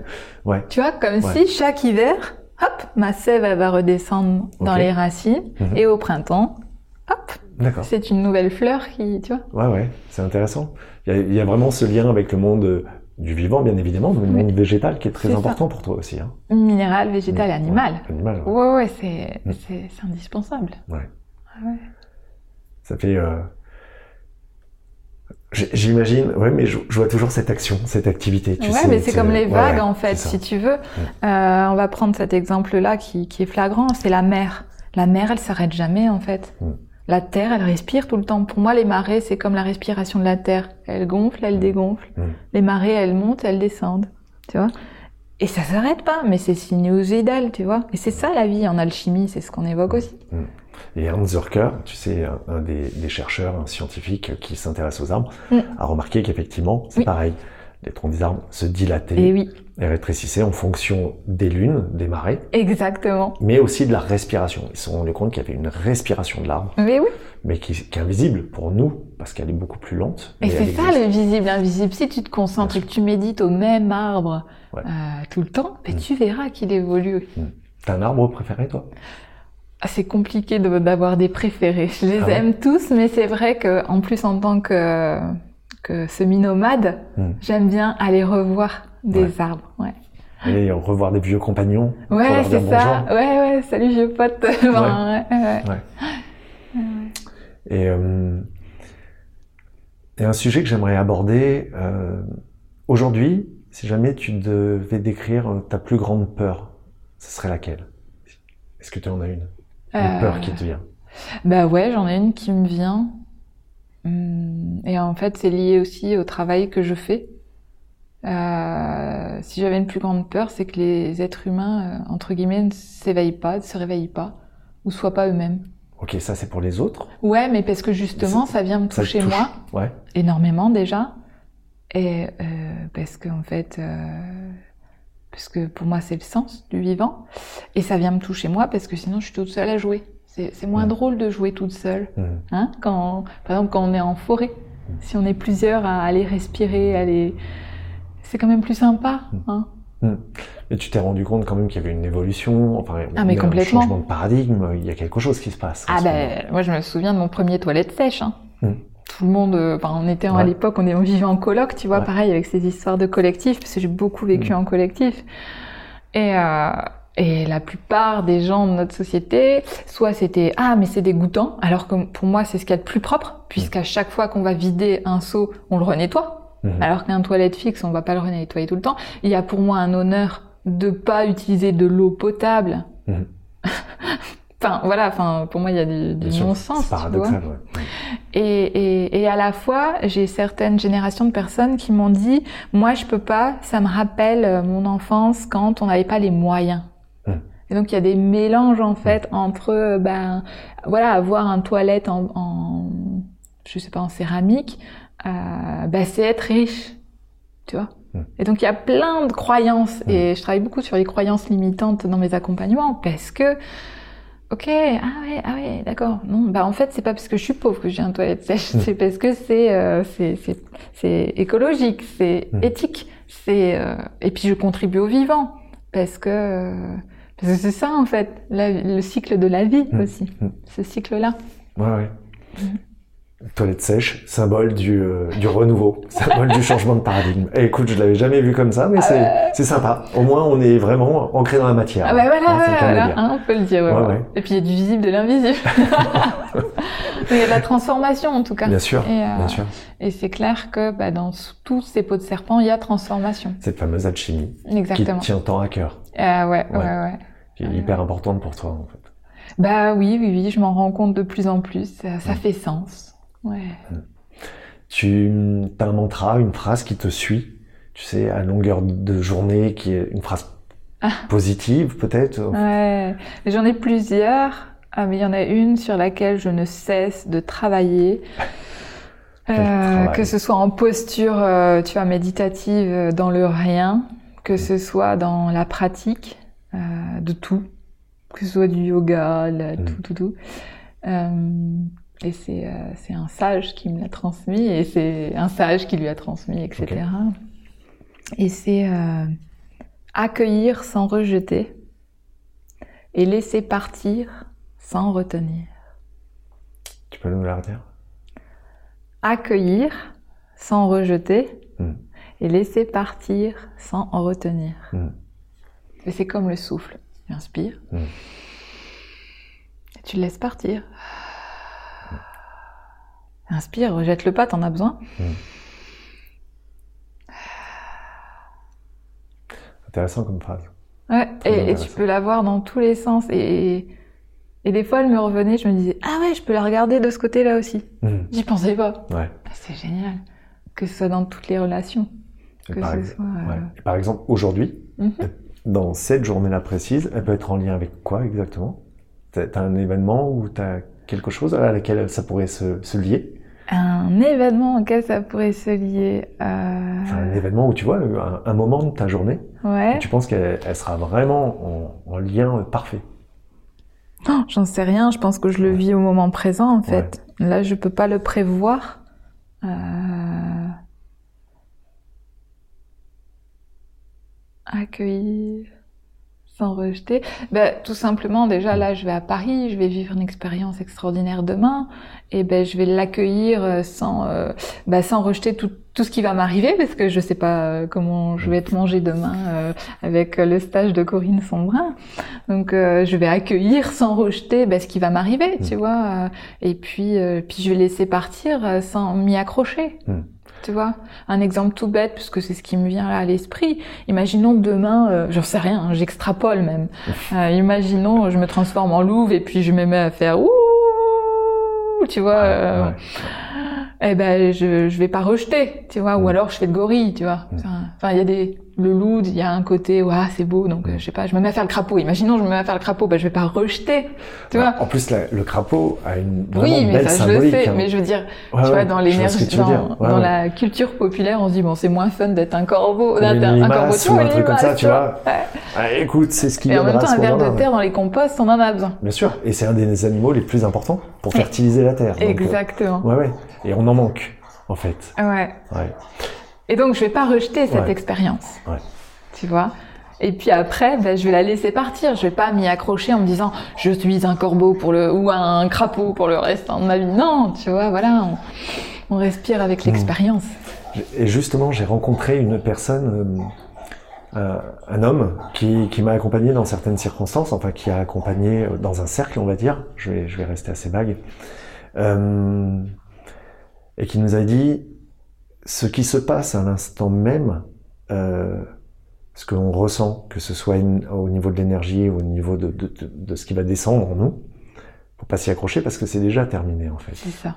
Ouais. Tu vois, comme Ouais. si chaque hiver, hop, ma sève elle va redescendre dans les racines, Mhm. et au printemps, hop, D'accord. c'est une nouvelle fleur qui, tu vois. Ouais, ouais, c'est intéressant. Il y, a, il y a vraiment ce lien avec le monde euh, du vivant, bien évidemment, mais le Oui. monde végétal qui est très ça. important pour toi aussi. Hein. Minéral, végétal et Ouais, animal. animal, ouais. Ouais, ouais, c'est Mm. c'est- indispensable. Ouais. Ah ouais. Ça fait. euh, J'imagine, ouais, mais je, je vois toujours cette action, cette activité. Tu ouais, sais, mais c'est comme les ouais, vagues ouais, en fait, si tu veux. Euh, on va prendre cet exemple-là qui, qui est flagrant, c'est la mer. La mer, elle s'arrête jamais en fait. Mm. La terre, elle respire tout le temps. Pour moi, les marées, c'est comme la respiration de la terre. Elle gonfle, elle dégonfle. Mm. Les marées, elles montent, elles descendent. Tu vois? Et ça s'arrête pas, mais c'est sinusoïdal, tu vois. Et c'est ça la vie en alchimie, c'est ce qu'on évoque aussi. Et Hans Zurker, tu sais, un, des, des chercheurs, un scientifique qui s'intéresse aux arbres, Mm. a remarqué qu'effectivement, c'est Oui. pareil. Les troncs des arbres se dilataient Et oui, et rétrécissaient en fonction des lunes, des marées, exactement. mais aussi de la respiration. Ils se sont rendus compte qu'il y avait une respiration de l'arbre, Mais oui. mais qui, qui est invisible pour nous, parce qu'elle est beaucoup plus lente. Et c'est ça le visible, invisible. Si tu te concentres et que tu médites au même arbre Ouais. euh, tout le temps, ben, Mm. tu verras qu'il évolue. T'as un arbre préféré, toi? Ah, C'est compliqué de- d'avoir des préférés. Je les Ah ouais? aime tous, mais c'est vrai que en plus en tant que, que semi-nomade, Mm. j'aime bien aller revoir des Ouais. arbres. Ouais, Et revoir des vieux compagnons ouais c'est ça. bonjour. Ouais, ouais, salut vieux pote. Ouais. Et, euh, et un sujet que j'aimerais aborder euh, aujourd'hui, si jamais tu devais décrire euh, ta plus grande peur, ce serait laquelle? Est-ce que tu en as une? Une Euh, peur qui te vient? Bah ouais, j'en ai une qui me vient. Hum, Et en fait, c'est lié aussi au travail que je fais. Euh, si j'avais une plus grande peur, c'est que les êtres humains, euh, entre guillemets, ne s'éveillent pas, ne se réveillent pas, ou soient pas eux-mêmes. Ok, ça c'est pour les autres. Ouais, mais parce que justement, ça vient me toucher touche. moi Ouais. énormément déjà, et euh, parce qu'en fait, euh, parce que pour moi c'est le sens du vivant, et ça vient me toucher moi parce que sinon je suis toute seule à jouer. C'est moins Mm. drôle de jouer toute seule. Mhm. Hein, quand, par exemple, quand on est en forêt, Mm. si on est plusieurs à aller respirer, aller, c'est quand même plus sympa. Mm. Hein. Mais tu t'es rendu compte quand même qu'il y avait une évolution, enfin Ah, mais un changement de paradigme, il y a quelque chose qui se passe. Ah ben, moi je me souviens de mon premier toilette sèche. Hein. Mm. Tout le monde, euh, enfin, on était en- à l'époque, on, vivait en coloc, tu vois, Ouais. pareil avec ces histoires de collectif, parce que j'ai beaucoup vécu Mm. en collectif. Et, euh, et la plupart des gens de notre société, soit c'était ah mais c'est dégoûtant, alors que pour moi c'est ce qu'il y a de plus propre, puisqu'à chaque fois qu'on va vider un seau, on le renettoie. Mhm. Alors qu'un toilette fixe, on va pas le renettoyer tout le temps. Il y a pour moi un honneur de pas utiliser de l'eau potable. Mhm. enfin voilà, enfin pour moi il y a du, du non-sens. C'est tu vois. paradoxal, ouais. Et, et, et à la fois, j'ai certaines générations de personnes qui m'ont dit, moi je peux pas, ça me rappelle euh, mon enfance quand on n'avait pas les moyens. Et donc il y a des mélanges en fait entre, euh, ben voilà, avoir un toilette en, en je sais pas, en céramique, euh, ben, c'est être riche, tu vois. Et donc il y a plein de croyances. Et je travaille beaucoup sur les croyances limitantes dans mes accompagnements parce que Ok, ah ouais, ah ouais, d'accord. Non, bah en fait, c'est pas parce que je suis pauvre que j'ai un toilette sèche, c'est parce que c'est euh, c'est c'est écologique, c'est éthique, c'est euh, et puis je contribue au vivant parce que parce que c'est ça en fait, la- le cycle de la vie Mm. aussi, Mm. ce cycle-là. Ouais, ouais. Mhm. Toilette sèche, symbole du, euh, du renouveau, symbole du changement de paradigme. Et écoute, je l'avais jamais vu comme ça, mais c'est c'est sympa. Au moins, on est vraiment ancré dans la matière. Ah bah voilà, Hein, voilà, hein, on peut le dire. ouais, Ouais. Et puis il y a du visible, de l'invisible. il y a de la transformation en tout cas. Bien sûr, Et, euh, bien sûr. Et c'est clair que bah, dans tous ces pots de serpent, il y a transformation. Cette fameuse alchimie qui Exactement. te tient tant à cœur, Ah ouais, ouais, Ouais. ouais. qui est hyper importante pour toi, en fait. Bah oui, oui, oui, je m'en rends compte de plus en plus. Ça, ça fait sens. Ouais. Tu as un mantra, une phrase qui te suit, tu sais, à longueur de journée, qui est une phrase Ah. positive, peut-être Ouais. J'en ai plusieurs. Ah, mais il y en a une sur laquelle je ne cesse de travailler. Euh, que ce soit en posture, euh, tu vois, méditative euh, dans le rien, que ce soit dans la pratique euh, de tout, que ce soit du yoga, Mm. tout, tout, tout. Euh, et c'est euh, c'est un sage qui me l'a transmis et c'est un sage qui lui a transmis, etc. Et c'est accueillir sans rejeter et laisser partir sans retenir. Tu peux nous la redire? Accueillir sans rejeter. Et laisser partir sans en retenir. Mm. Et c'est comme le souffle. Tu inspires. Mm. Et tu le laisses partir. Inspire, rejette-le pas, t'en as besoin. Intéressant comme phrase. Ouais, Très et, et tu peux la voir dans tous les sens. Et, et des fois, elle me revenait, je me disais, ah ouais, je peux la regarder de ce côté-là aussi. Mm. J'y pensais pas. Ouais. C'est génial. Que ce soit dans toutes les relations. Et Que par, ce ex- soit. euh, ouais. Par exemple, aujourd'hui, mhm. dans cette journée-là précise, elle peut être en lien avec quoi exactement? T'as t'as un événement ou t'as quelque chose à laquelle ça pourrait se, se lier? Un événement auquel ça pourrait se lier. euh, Enfin, un événement où tu vois, un, un moment de ta journée, Ouais. tu penses qu'elle elle sera vraiment en, en lien parfait. Oh, J'en sais rien, je pense que je le vis au moment présent en fait. Là, je peux pas le prévoir. Euh... Accueillir sans rejeter. Ben, tout simplement, déjà là, je vais à Paris, je vais vivre une expérience extraordinaire demain, et ben je vais l'accueillir euh, sans, euh, ben, sans rejeter tout, tout ce qui va m'arriver, parce que je sais pas euh, comment je vais être mangée demain euh, avec le stage de Corinne Sombrin. Donc euh, je vais accueillir sans rejeter ben, ce qui va m'arriver, tu vois. euh, et puis, puis je vais laisser partir sans m'y accrocher. Mm. Tu vois, un exemple tout bête, puisque c'est ce qui me vient là à l'esprit. Imaginons demain, euh, j'en sais rien, hein, j'extrapole même. Euh, imaginons, je me transforme en louve et puis je me mets à faire ouh, tu vois. euh, Ouais. Eh ben, je je vais pas rejeter, tu vois. Mm. Ou alors je fais le gorille, tu vois. Mm. Enfin, il y a des le loup, il y a un côté, ouais, c'est beau, donc euh, je sais pas, je me mets à faire le crapaud. Imaginons, je me mets à faire le crapaud, ben je vais pas rejeter, tu vois. En plus, la- le crapaud a une vraiment Oui, mais belle ça, je le sais. hein. Mais je veux dire, Ouais, tu vois, ouais, dans vois l'énergie, tu dans, la culture populaire, on se dit, bon, c'est moins fun d'être un corbeau, d'être un, corbeau, ou un truc comme ça, tu vois. Ah, écoute, c'est ce qui Et en même temps, un verre de terre dans les composts, on en a besoin. Bien sûr, et c'est un des animaux les plus importants pour fertiliser la terre. euh, Exactement. ouais, ouais. Et on en manque, en fait. Ouais. Ouais. Et donc, je vais pas rejeter cette Ouais. expérience. Ouais. Tu vois? Et puis après, ben, je vais la laisser partir. Je vais pas m'y accrocher en me disant je suis un corbeau pour le ou un crapaud pour le reste de ma vie. Non, tu vois, voilà, on, on respire avec Mm. l'expérience. Et justement, j'ai rencontré une personne, euh, un, un homme, qui, qui m'a accompagné dans certaines circonstances, enfin qui a accompagné euh, dans un cercle, on va dire. Je vais, je vais rester assez vague. Euh, et qui nous a dit ce qui se passe à l'instant même, euh, ce que l'on ressent, que ce soit une- au niveau de l'énergie au niveau de, de, de, de ce qui va descendre en nous, faut pas s'y accrocher parce que c'est déjà terminé en fait. C'est ça.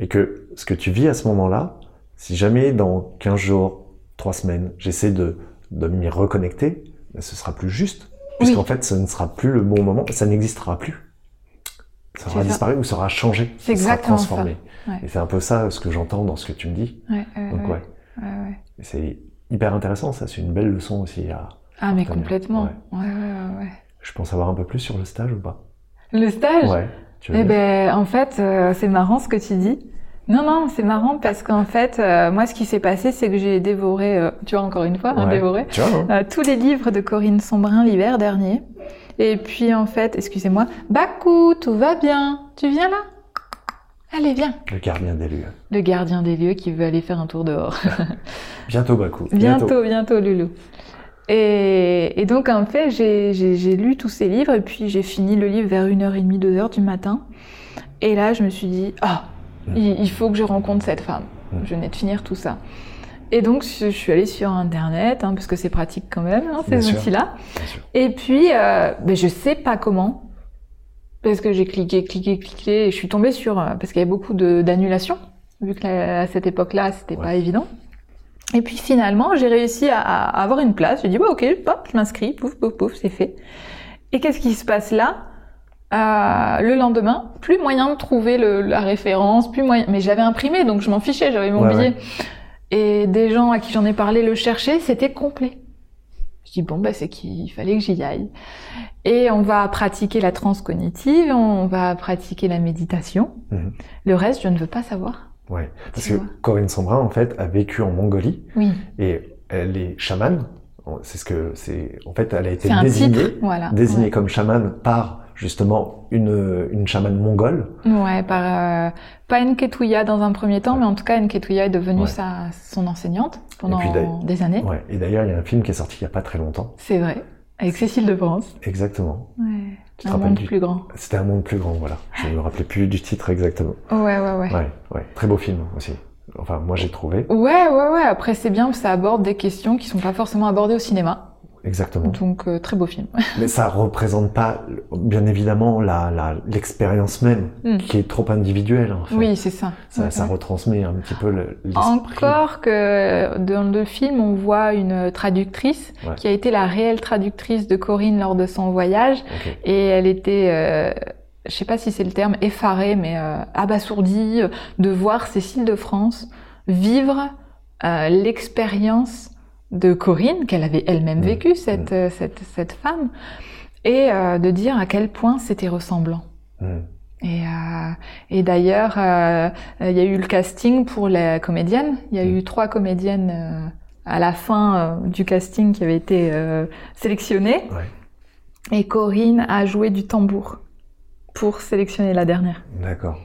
Et que ce que tu vis à ce moment-là, si jamais dans 15 jours, 3 semaines, j'essaie de, de m'y reconnecter, ben, ce sera plus juste. Puisqu'en fait, ce ne sera plus le bon moment, ça n'existera plus. Ça aura ça. disparu ou ça aura changé. C'est ça sera ça. Ouais. Et c'est un peu ça ce que j'entends dans ce que tu me dis. Ouais, Donc ouais. c'est hyper intéressant, ça c'est une belle leçon aussi à... Ah, mais Très bien. complètement. Ouais. Ouais, ouais, ouais, ouais. Je peux en savoir un peu plus sur le stage ou pas? Le stage? Ouais. Tu Eh bien ben, en fait, euh, c'est marrant ce que tu dis. Non, non, c'est marrant parce qu'en fait, euh, moi, ce qui s'est passé, c'est que j'ai dévoré, euh, tu vois, encore une fois, hein, Ouais. dévoré, Tu vois, hein euh, tous les livres de Corinne Sombrin l'hiver dernier. Et puis, en fait, excusez-moi, Bakou, tout va bien. Tu viens là? Allez, viens. Le gardien des lieux. Le gardien des lieux qui veut aller faire un tour dehors. Bientôt Bakou. Bientôt, bientôt, Loulou. Et, et donc, en fait, j'ai- lu tous ces livres et puis j'ai fini le livre vers 1h30, 2h du matin. Et là, je me suis dit, ah, il, il faut que je rencontre cette femme. Mm. Je venais de finir tout ça. Et donc, je, je suis allée sur Internet, hein, parce que c'est pratique quand même, hein, ces outils-là. Et puis, euh, ben, je sais pas comment, parce que j'ai cliqué, cliqué, cliqué, et je suis tombée sur, euh, parce qu'il y avait beaucoup d'annulations, vu que là, à cette époque-là, c'était Ouais. pas évident. Et puis finalement, j'ai réussi à, à avoir une place. J'ai dit, bah, ok, hop, je m'inscris, pouf, pouf, pouf, c'est fait. Et qu'est-ce qui se passe là? Euh, Le lendemain, plus moyen de trouver le- la référence, plus moyen. Mais j'avais imprimé, donc je m'en fichais, j'avais mon Ouais, billet. ouais. Et des gens à qui j'en ai parlé le cherchaient, c'était complet. Je dis bon bah c'est qu'il fallait que j'y aille. Et on va pratiquer la transe cognitive, on va pratiquer la méditation. Mhm. Le reste, je ne veux pas savoir. Ouais. Parce que. Corinne Sombrin, en fait, a vécu en Mongolie Oui, et elle est chamane. C'est ce que c'est. En fait, elle a été désignée, titre, voilà. désignée Ouais. comme chamane par justement une, une chamane mongole. Ouais, par euh, pas Nketouya dans un premier temps, mais en tout cas Nketouya est devenue Ouais. sa, son enseignante pendant des années. Ouais. Et d'ailleurs, il y a un film qui est sorti il y a pas très longtemps. C'est vrai. Avec Cécile de France. Exactement. Ouais. Tu te Un monde du- plus grand. C'était un monde plus grand, voilà. Je ne me rappelais plus du titre exactement. Ouais, ouais, ouais. Ouais, ouais. Très beau film aussi. Enfin, moi j'ai trouvé. Ouais, ouais, ouais. Après, c'est bien, ça aborde des questions qui sont pas forcément abordées au cinéma. Exactement. Donc, euh, très beau film. Mais ça représente pas, bien évidemment, la, l'expérience même, Mm. qui est trop individuelle. En fait. Oui, c'est ça. Ça, Ouais, ça ouais. retransmet un petit peu le- l'esprit. Encore que dans le film, on voit une traductrice Ouais. qui a été la réelle traductrice de Corinne lors de son voyage. Et elle était, euh, je sais pas si c'est le terme, effarée, mais euh, abasourdie de voir Cécile de France vivre euh, l'expérience de Corinne, qu'elle avait elle-même Mm. vécue, cette, euh, cette, cette femme, et euh, de dire à quel point c'était ressemblant. Mm. Et, euh, et d'ailleurs, il y a eu le casting pour les comédiennes. Il y a Mm. eu trois comédiennes à la fin du casting qui avaient été sélectionnées. Ouais. Et Corinne a joué du tambour pour sélectionner la dernière. D'accord.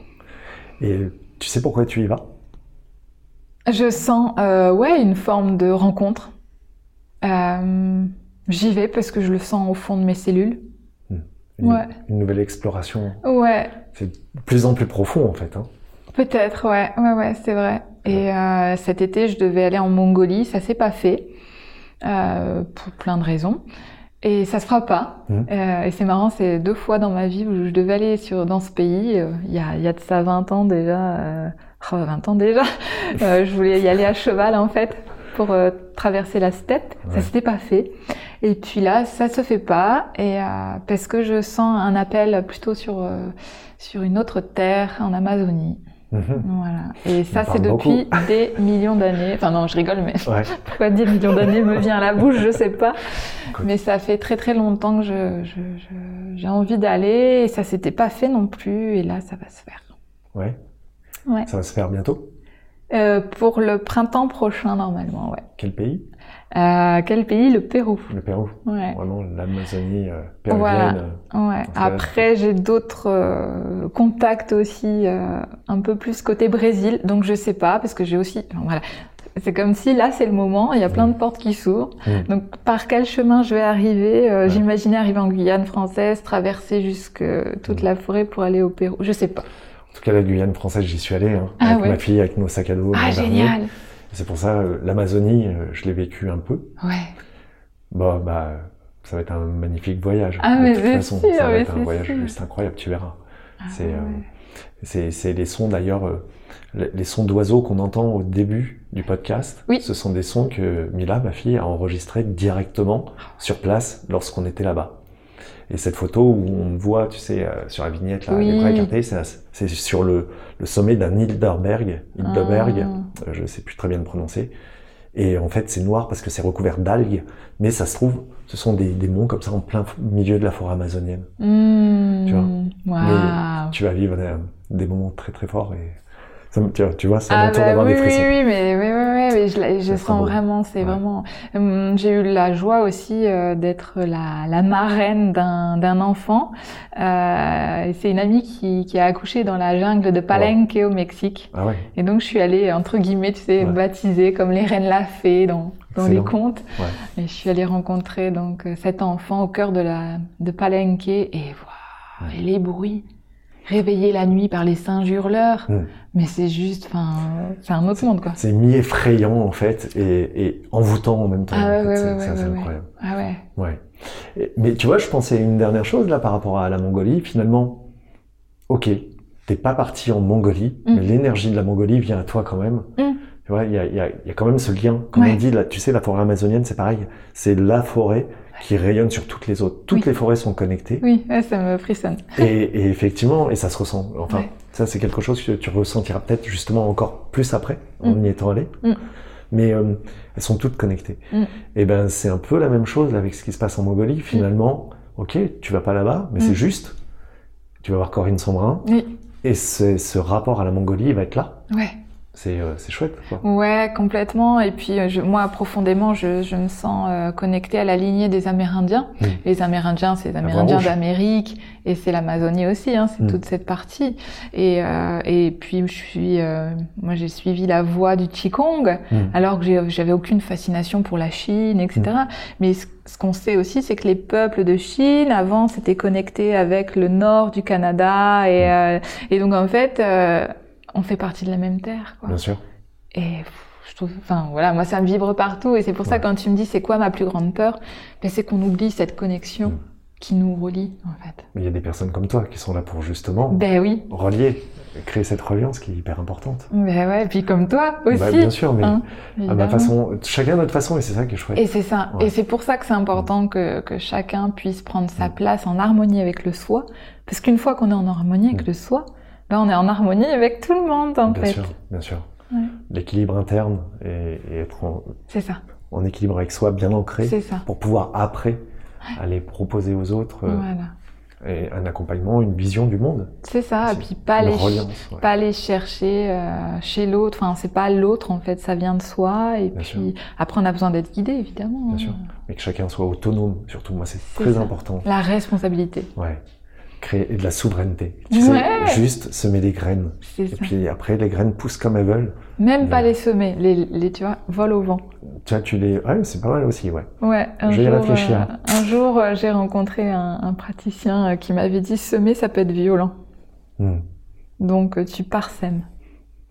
Et tu sais pourquoi tu y vas? Je sens, euh, ouais, une forme de rencontre. Euh, J'y vais parce que je le sens au fond de mes cellules. une, Ouais. une nouvelle exploration. Ouais, C'est de plus en plus profond en fait. Hein. Peut-être, ouais, ouais, ouais, c'est vrai. Et euh, cet été, je devais aller en Mongolie, ça s'est pas fait euh, pour plein de raisons. Et ça se fera pas. Euh, et c'est marrant, c'est deux fois dans ma vie où je devais aller sur dans ce pays. euh, Il y, a, il y a de ça 20 ans déjà. Euh, oh, 20 ans déjà. Je voulais y aller à cheval en fait pour euh, traverser la steppe. Ouais. Ça s'était pas fait. Et puis là, ça se fait pas. Et euh, parce que je sens un appel plutôt sur euh, sur une autre terre en Amazonie. Mhm. Voilà. Et ça, c'est depuis des millions d'années. Enfin non, je rigole, mais Ouais. pourquoi des millions d'années me vient à la bouche, je sais pas. Écoute. Mais ça fait très très longtemps que je, je- je- j'ai envie d'aller et ça s'était pas fait non plus. Et là, ça va se faire. ouais. Ouais. Ça va se faire bientôt. Euh, pour le printemps prochain, normalement, ouais. Quel pays? Euh, quel pays? Le Pérou. Le Pérou. Ouais. Vraiment l'Amazonie euh, Voilà. péruvienne. euh, Ouais. Après, j'ai d'autres euh, contacts aussi, un peu plus côté Brésil. Donc, je sais pas, parce que j'ai aussi. enfin, voilà. C'est comme si là, c'est le moment. Il y a plein de portes qui s'ouvrent. Mm. Donc, par quel chemin je vais arriver Ouais. J'imaginais arriver en Guyane française, traverser jusque toute Mm. la forêt pour aller au Pérou. Je sais pas. En tout cas, la Guyane française, j'y suis allé hein, Ah avec ouais. ma fille, avec nos sacs à dos. Ah, génial. C'est pour ça, euh, l'Amazonie, euh, je l'ai vécu un peu. Ouais. Bah, bah, ça va être un magnifique voyage. Ah, de mais toute façon, sûr, ça va être un voyage sûr. juste incroyable, tu verras. Ah, C'est, ouais. euh, C'est, c'est les sons d'ailleurs, euh, les, les sons d'oiseaux qu'on entend au début du podcast. Oui. Ce sont des sons que Mila, ma fille, a enregistrés directement sur place lorsqu'on était là-bas. Et cette photo où on voit, tu sais, euh, sur la vignette, là, Oui. les bras écartés, c'est, c'est sur le, le sommet d'un Hilderberg, Hildeberg, Ah. euh, je sais plus très bien le prononcer. Et en fait, c'est noir parce que c'est recouvert d'algues, mais ça se trouve, ce sont des, des monts comme ça en plein milieu de la forêt amazonienne. Mmh. Tu vois? Tu vas vivre des, des moments très très forts et ça, tu, vois, ça Ah m'entoure bah d'avoir oui, des frissons. oui, oui, mais, oui, oui, oui, mais je, sens vraiment, c'est Ouais. vraiment. Hum, J'ai eu la joie aussi euh, d'être la, la marraine d'un enfant. Euh, c'est une amie qui, qui a accouché dans la jungle de Palenque au Mexique. Ah ouais, Et donc je suis allée entre guillemets, tu sais, Ouais. baptisée comme les reines la fée dans dans les contes. Et je suis allée rencontrer donc euh, cet enfant au cœur de la de Palenque et les bruits réveillés la nuit par les singes hurleurs. Mm. Mais c'est juste, enfin, c'est un autre monde quoi. c'est mi-effrayant en fait et, et envoûtant en même temps. Ah ouais, ouais, c'est ouais, incroyable. Ah ouais. Ouais. Et- mais tu vois, je pensais une dernière chose là par rapport à la Mongolie. Finalement, ok, t'es pas parti en Mongolie, Mm. mais l'énergie de la Mongolie vient à toi quand même. Mm. Tu vois, il y a, il y, a, il y a quand même ce lien. Comme on dit, là, tu sais, la forêt amazonienne, c'est pareil. C'est la forêt qui rayonne sur toutes les autres. Toutes Oui. les forêts sont connectées. Oui, ouais, ça me frissonne. Et, et effectivement, et ça se ressent. Enfin, Ouais. Ça, c'est quelque chose que tu ressentiras peut-être justement encore plus après, en Mm. y étant allé. Mm. Mais euh, elles sont toutes connectées. Mm. Et ben, c'est un peu la même chose avec ce qui se passe en Mongolie. Finalement, ok, tu vas pas là-bas, mais Mm. c'est juste. Tu vas voir Corinne Sombrin. Oui. Et ce, ce rapport à la Mongolie, il va être là. Ouais. C'est euh, chouette. Quoi. Ouais, complètement. Et puis euh, je, moi, profondément, je, je me sens euh, connectée à la lignée des Amérindiens. Mm. Les Amérindiens, c'est les Amérindiens d'Amérique et c'est l'Amazonie aussi. Hein, c'est Mm. toute cette partie. Et, euh, et puis je suis, euh, moi, j'ai suivi la voie du qigong, Mm. alors que j'avais aucune fascination pour la Chine, etc. Mm. Mais ce, ce qu'on sait aussi, c'est que les peuples de Chine avant s'étaient connectés avec le nord du Canada et, et donc en fait, euh, on fait partie de la même terre. Quoi. Bien sûr. Et je trouve, enfin voilà, moi ça me vibre partout et c'est pour ça Ouais. quand tu me dis c'est quoi ma plus grande peur, ben, c'est qu'on oublie cette connexion Mm. qui nous relie en fait. Mais il y a des personnes comme toi qui sont là pour justement Ben oui, relier, créer cette reliance qui est hyper importante. ben ouais, et puis comme toi aussi. Bah, bien sûr, mais hein, à ma façon, chacun à notre façon, et c'est ça qui est chouette. Et c'est ça. Ouais. Et c'est pour ça que c'est important que, que chacun puisse prendre sa place en harmonie avec le soi. Parce qu'une fois qu'on est en harmonie avec Mm. le soi, ben on est en harmonie avec tout le monde en bien fait. sûr, bien sûr. Ouais. L'équilibre interne et, et être en, C'est ça. en équilibre avec soi, bien ancré, C'est ça. pour pouvoir après aller proposer aux autres euh, Voilà. et un accompagnement, une vision du monde. C'est ça. Et puis pas les reliance. ouais. pas aller chercher euh, chez l'autre. Enfin, c'est pas l'autre en fait, ça vient de soi. Et Bien puis sûr. après, on a besoin d'être guidé évidemment. Bien hein. sûr. Mais que chacun soit autonome, surtout moi, c'est C'est très ça. important. La responsabilité, Ouais. Créer de la souveraineté. Tu sais, Ouais. juste semer des graines. Et ça. puis après, les graines poussent comme elles veulent. Même pas Ouais. les semer, les, les tu vois, volent au vent. Tu vois, tu les. Ouais, c'est pas mal aussi, ouais. Ouais. Un Je vais y réfléchir. euh, un jour, euh, j'ai rencontré un, un praticien euh, qui m'avait dit semer, ça peut être violent. Hmm. Donc tu parsèmes.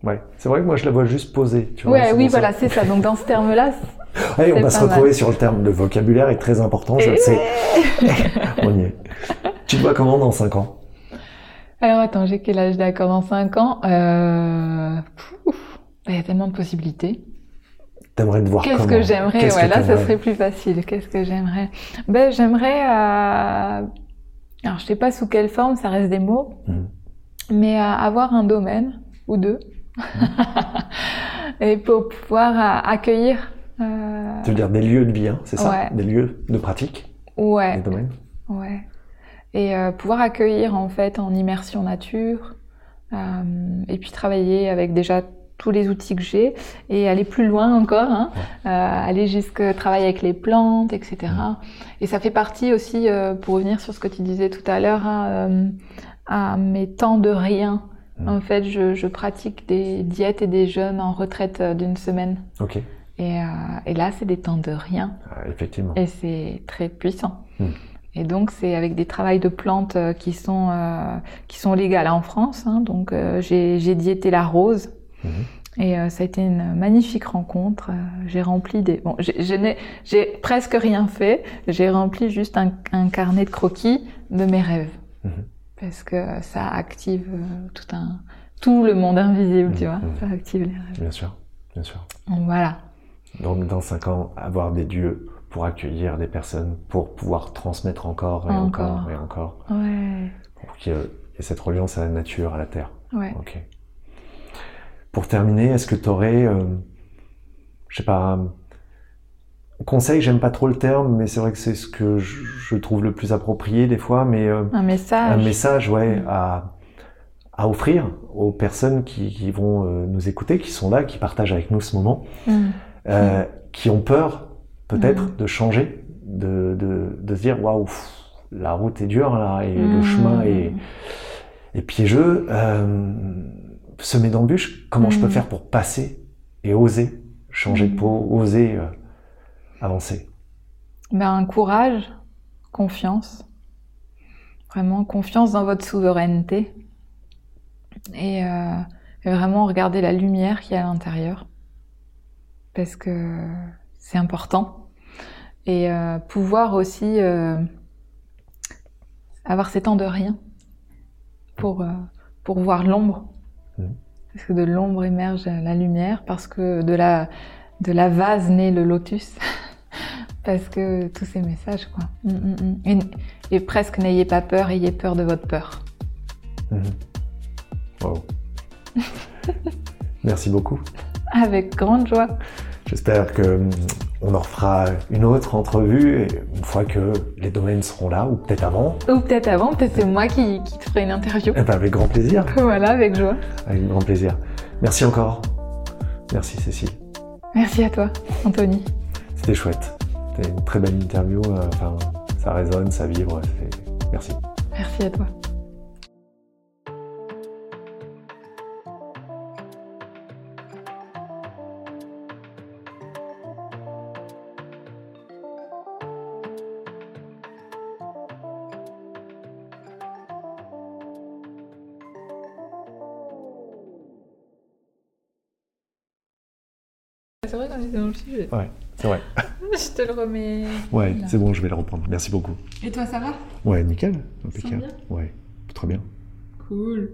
Ouais. C'est vrai que moi, je la vois juste posée. Tu vois, Ouais, oui, voilà, c'est ça. Donc dans ce terme-là, Allez, on va se mal. retrouver sur le terme. Le vocabulaire est très important, je le sais. on y est. Tu te vois comment dans 5 ans? Alors attends, j'ai quel âge d'accord dans 5 ans? Euh... pouf, Il y a tellement de possibilités. T'aimerais te voir Qu'est-ce comment? que j'aimerais? Qu'est-ce Ouais, que là, ça serait plus facile. Qu'est-ce que j'aimerais? Ben, j'aimerais. euh, Alors, je sais pas sous quelle forme, ça reste des mots, Mhm. mais euh, avoir un domaine ou deux, et pour pouvoir euh, accueillir. Tu veux dire des lieux de vie, hein, c'est ça? Ouais. Des lieux de pratique, Ouais, des domaines? Ouais. Et euh, pouvoir accueillir en fait en immersion nature, euh, et puis travailler avec déjà tous les outils que j'ai et aller plus loin encore, hein, euh, aller jusque travailler avec les plantes, etc. Et ça fait partie aussi, pour revenir sur ce que tu disais tout à l'heure, hein, à mes temps de rien. En fait, je, je pratique des diètes et des jeûnes en retraite d'une semaine. Ok, Et, et là, c'est des temps de rien. Ah, effectivement. Et c'est très puissant. Mm. Et donc, c'est avec des travails de plantes euh, qui sont, euh, qui sont légales en France. hein. Donc, euh, j'ai diété la rose. Mhm. Et euh, ça a été une magnifique rencontre. J'ai rempli des... Bon, j'ai- presque rien fait. J'ai rempli juste un, un carnet de croquis de mes rêves. Mhm. Parce que ça active tout un... Tout le monde invisible, tu Mhm. vois. Ça active les rêves. Bien sûr, bien sûr. Donc, voilà. Donc dans 5 ans, avoir des lieux pour accueillir des personnes, pour pouvoir transmettre encore et encore, Encore. et encore, Ouais. pour qu'il y ait cette reliance à la nature, à la terre. Ouais. Ok. Pour terminer, est-ce que tu aurais, je sais pas, conseil, j'aime pas trop le terme, mais c'est vrai que c'est ce que je, je trouve le plus approprié des fois, mais euh, Un message. un message, ouais, à, à offrir aux personnes qui, qui vont euh, nous écouter, qui sont là, qui partagent avec nous ce moment, Mm. euh, qui ont peur peut-être Mm. de changer, de, de, de se dire waouh, la route est dure là et le Mm. chemin est, est piégeux, euh, semer d'embûches. Comment je peux Mm. faire pour passer et oser changer de peau, oser euh, avancer? Ben, courage, confiance. Vraiment confiance dans votre souveraineté. Et, euh, et vraiment regarder la lumière qu'il y a à l'intérieur. Parce que c'est important. Et euh, pouvoir aussi euh, avoir ces temps de rien pour, euh, pour voir l'ombre. Mhm. Parce que de l'ombre émerge la lumière, parce que de la, de la vase naît le lotus. parce que tous ces messages, quoi. Mm, mm, mm. Et, et presque n'ayez pas peur, ayez peur de votre peur. Wow. Merci beaucoup. Avec grande joie. J'espère que hum, on en refera une autre entrevue une fois que les domaines seront là, ou peut-être avant. Ou peut-être avant, peut-être c'est moi qui, qui te ferai une interview. Eh ben, avec grand plaisir. Voilà, avec joie. Avec grand plaisir. Merci encore. Merci Cécile. Merci à toi, Anthony. C'était chouette. C'était une très belle interview. euh, Enfin, ça résonne, ça vibre. Merci. Merci à toi. Dans le sujet. Ouais, c'est vrai. Je te le remets. Ouais, c'est bon, je vais le reprendre. Merci beaucoup. Et toi, ça va? Ouais, nickel. Impeccable. bien? Ouais, très bien. Cool.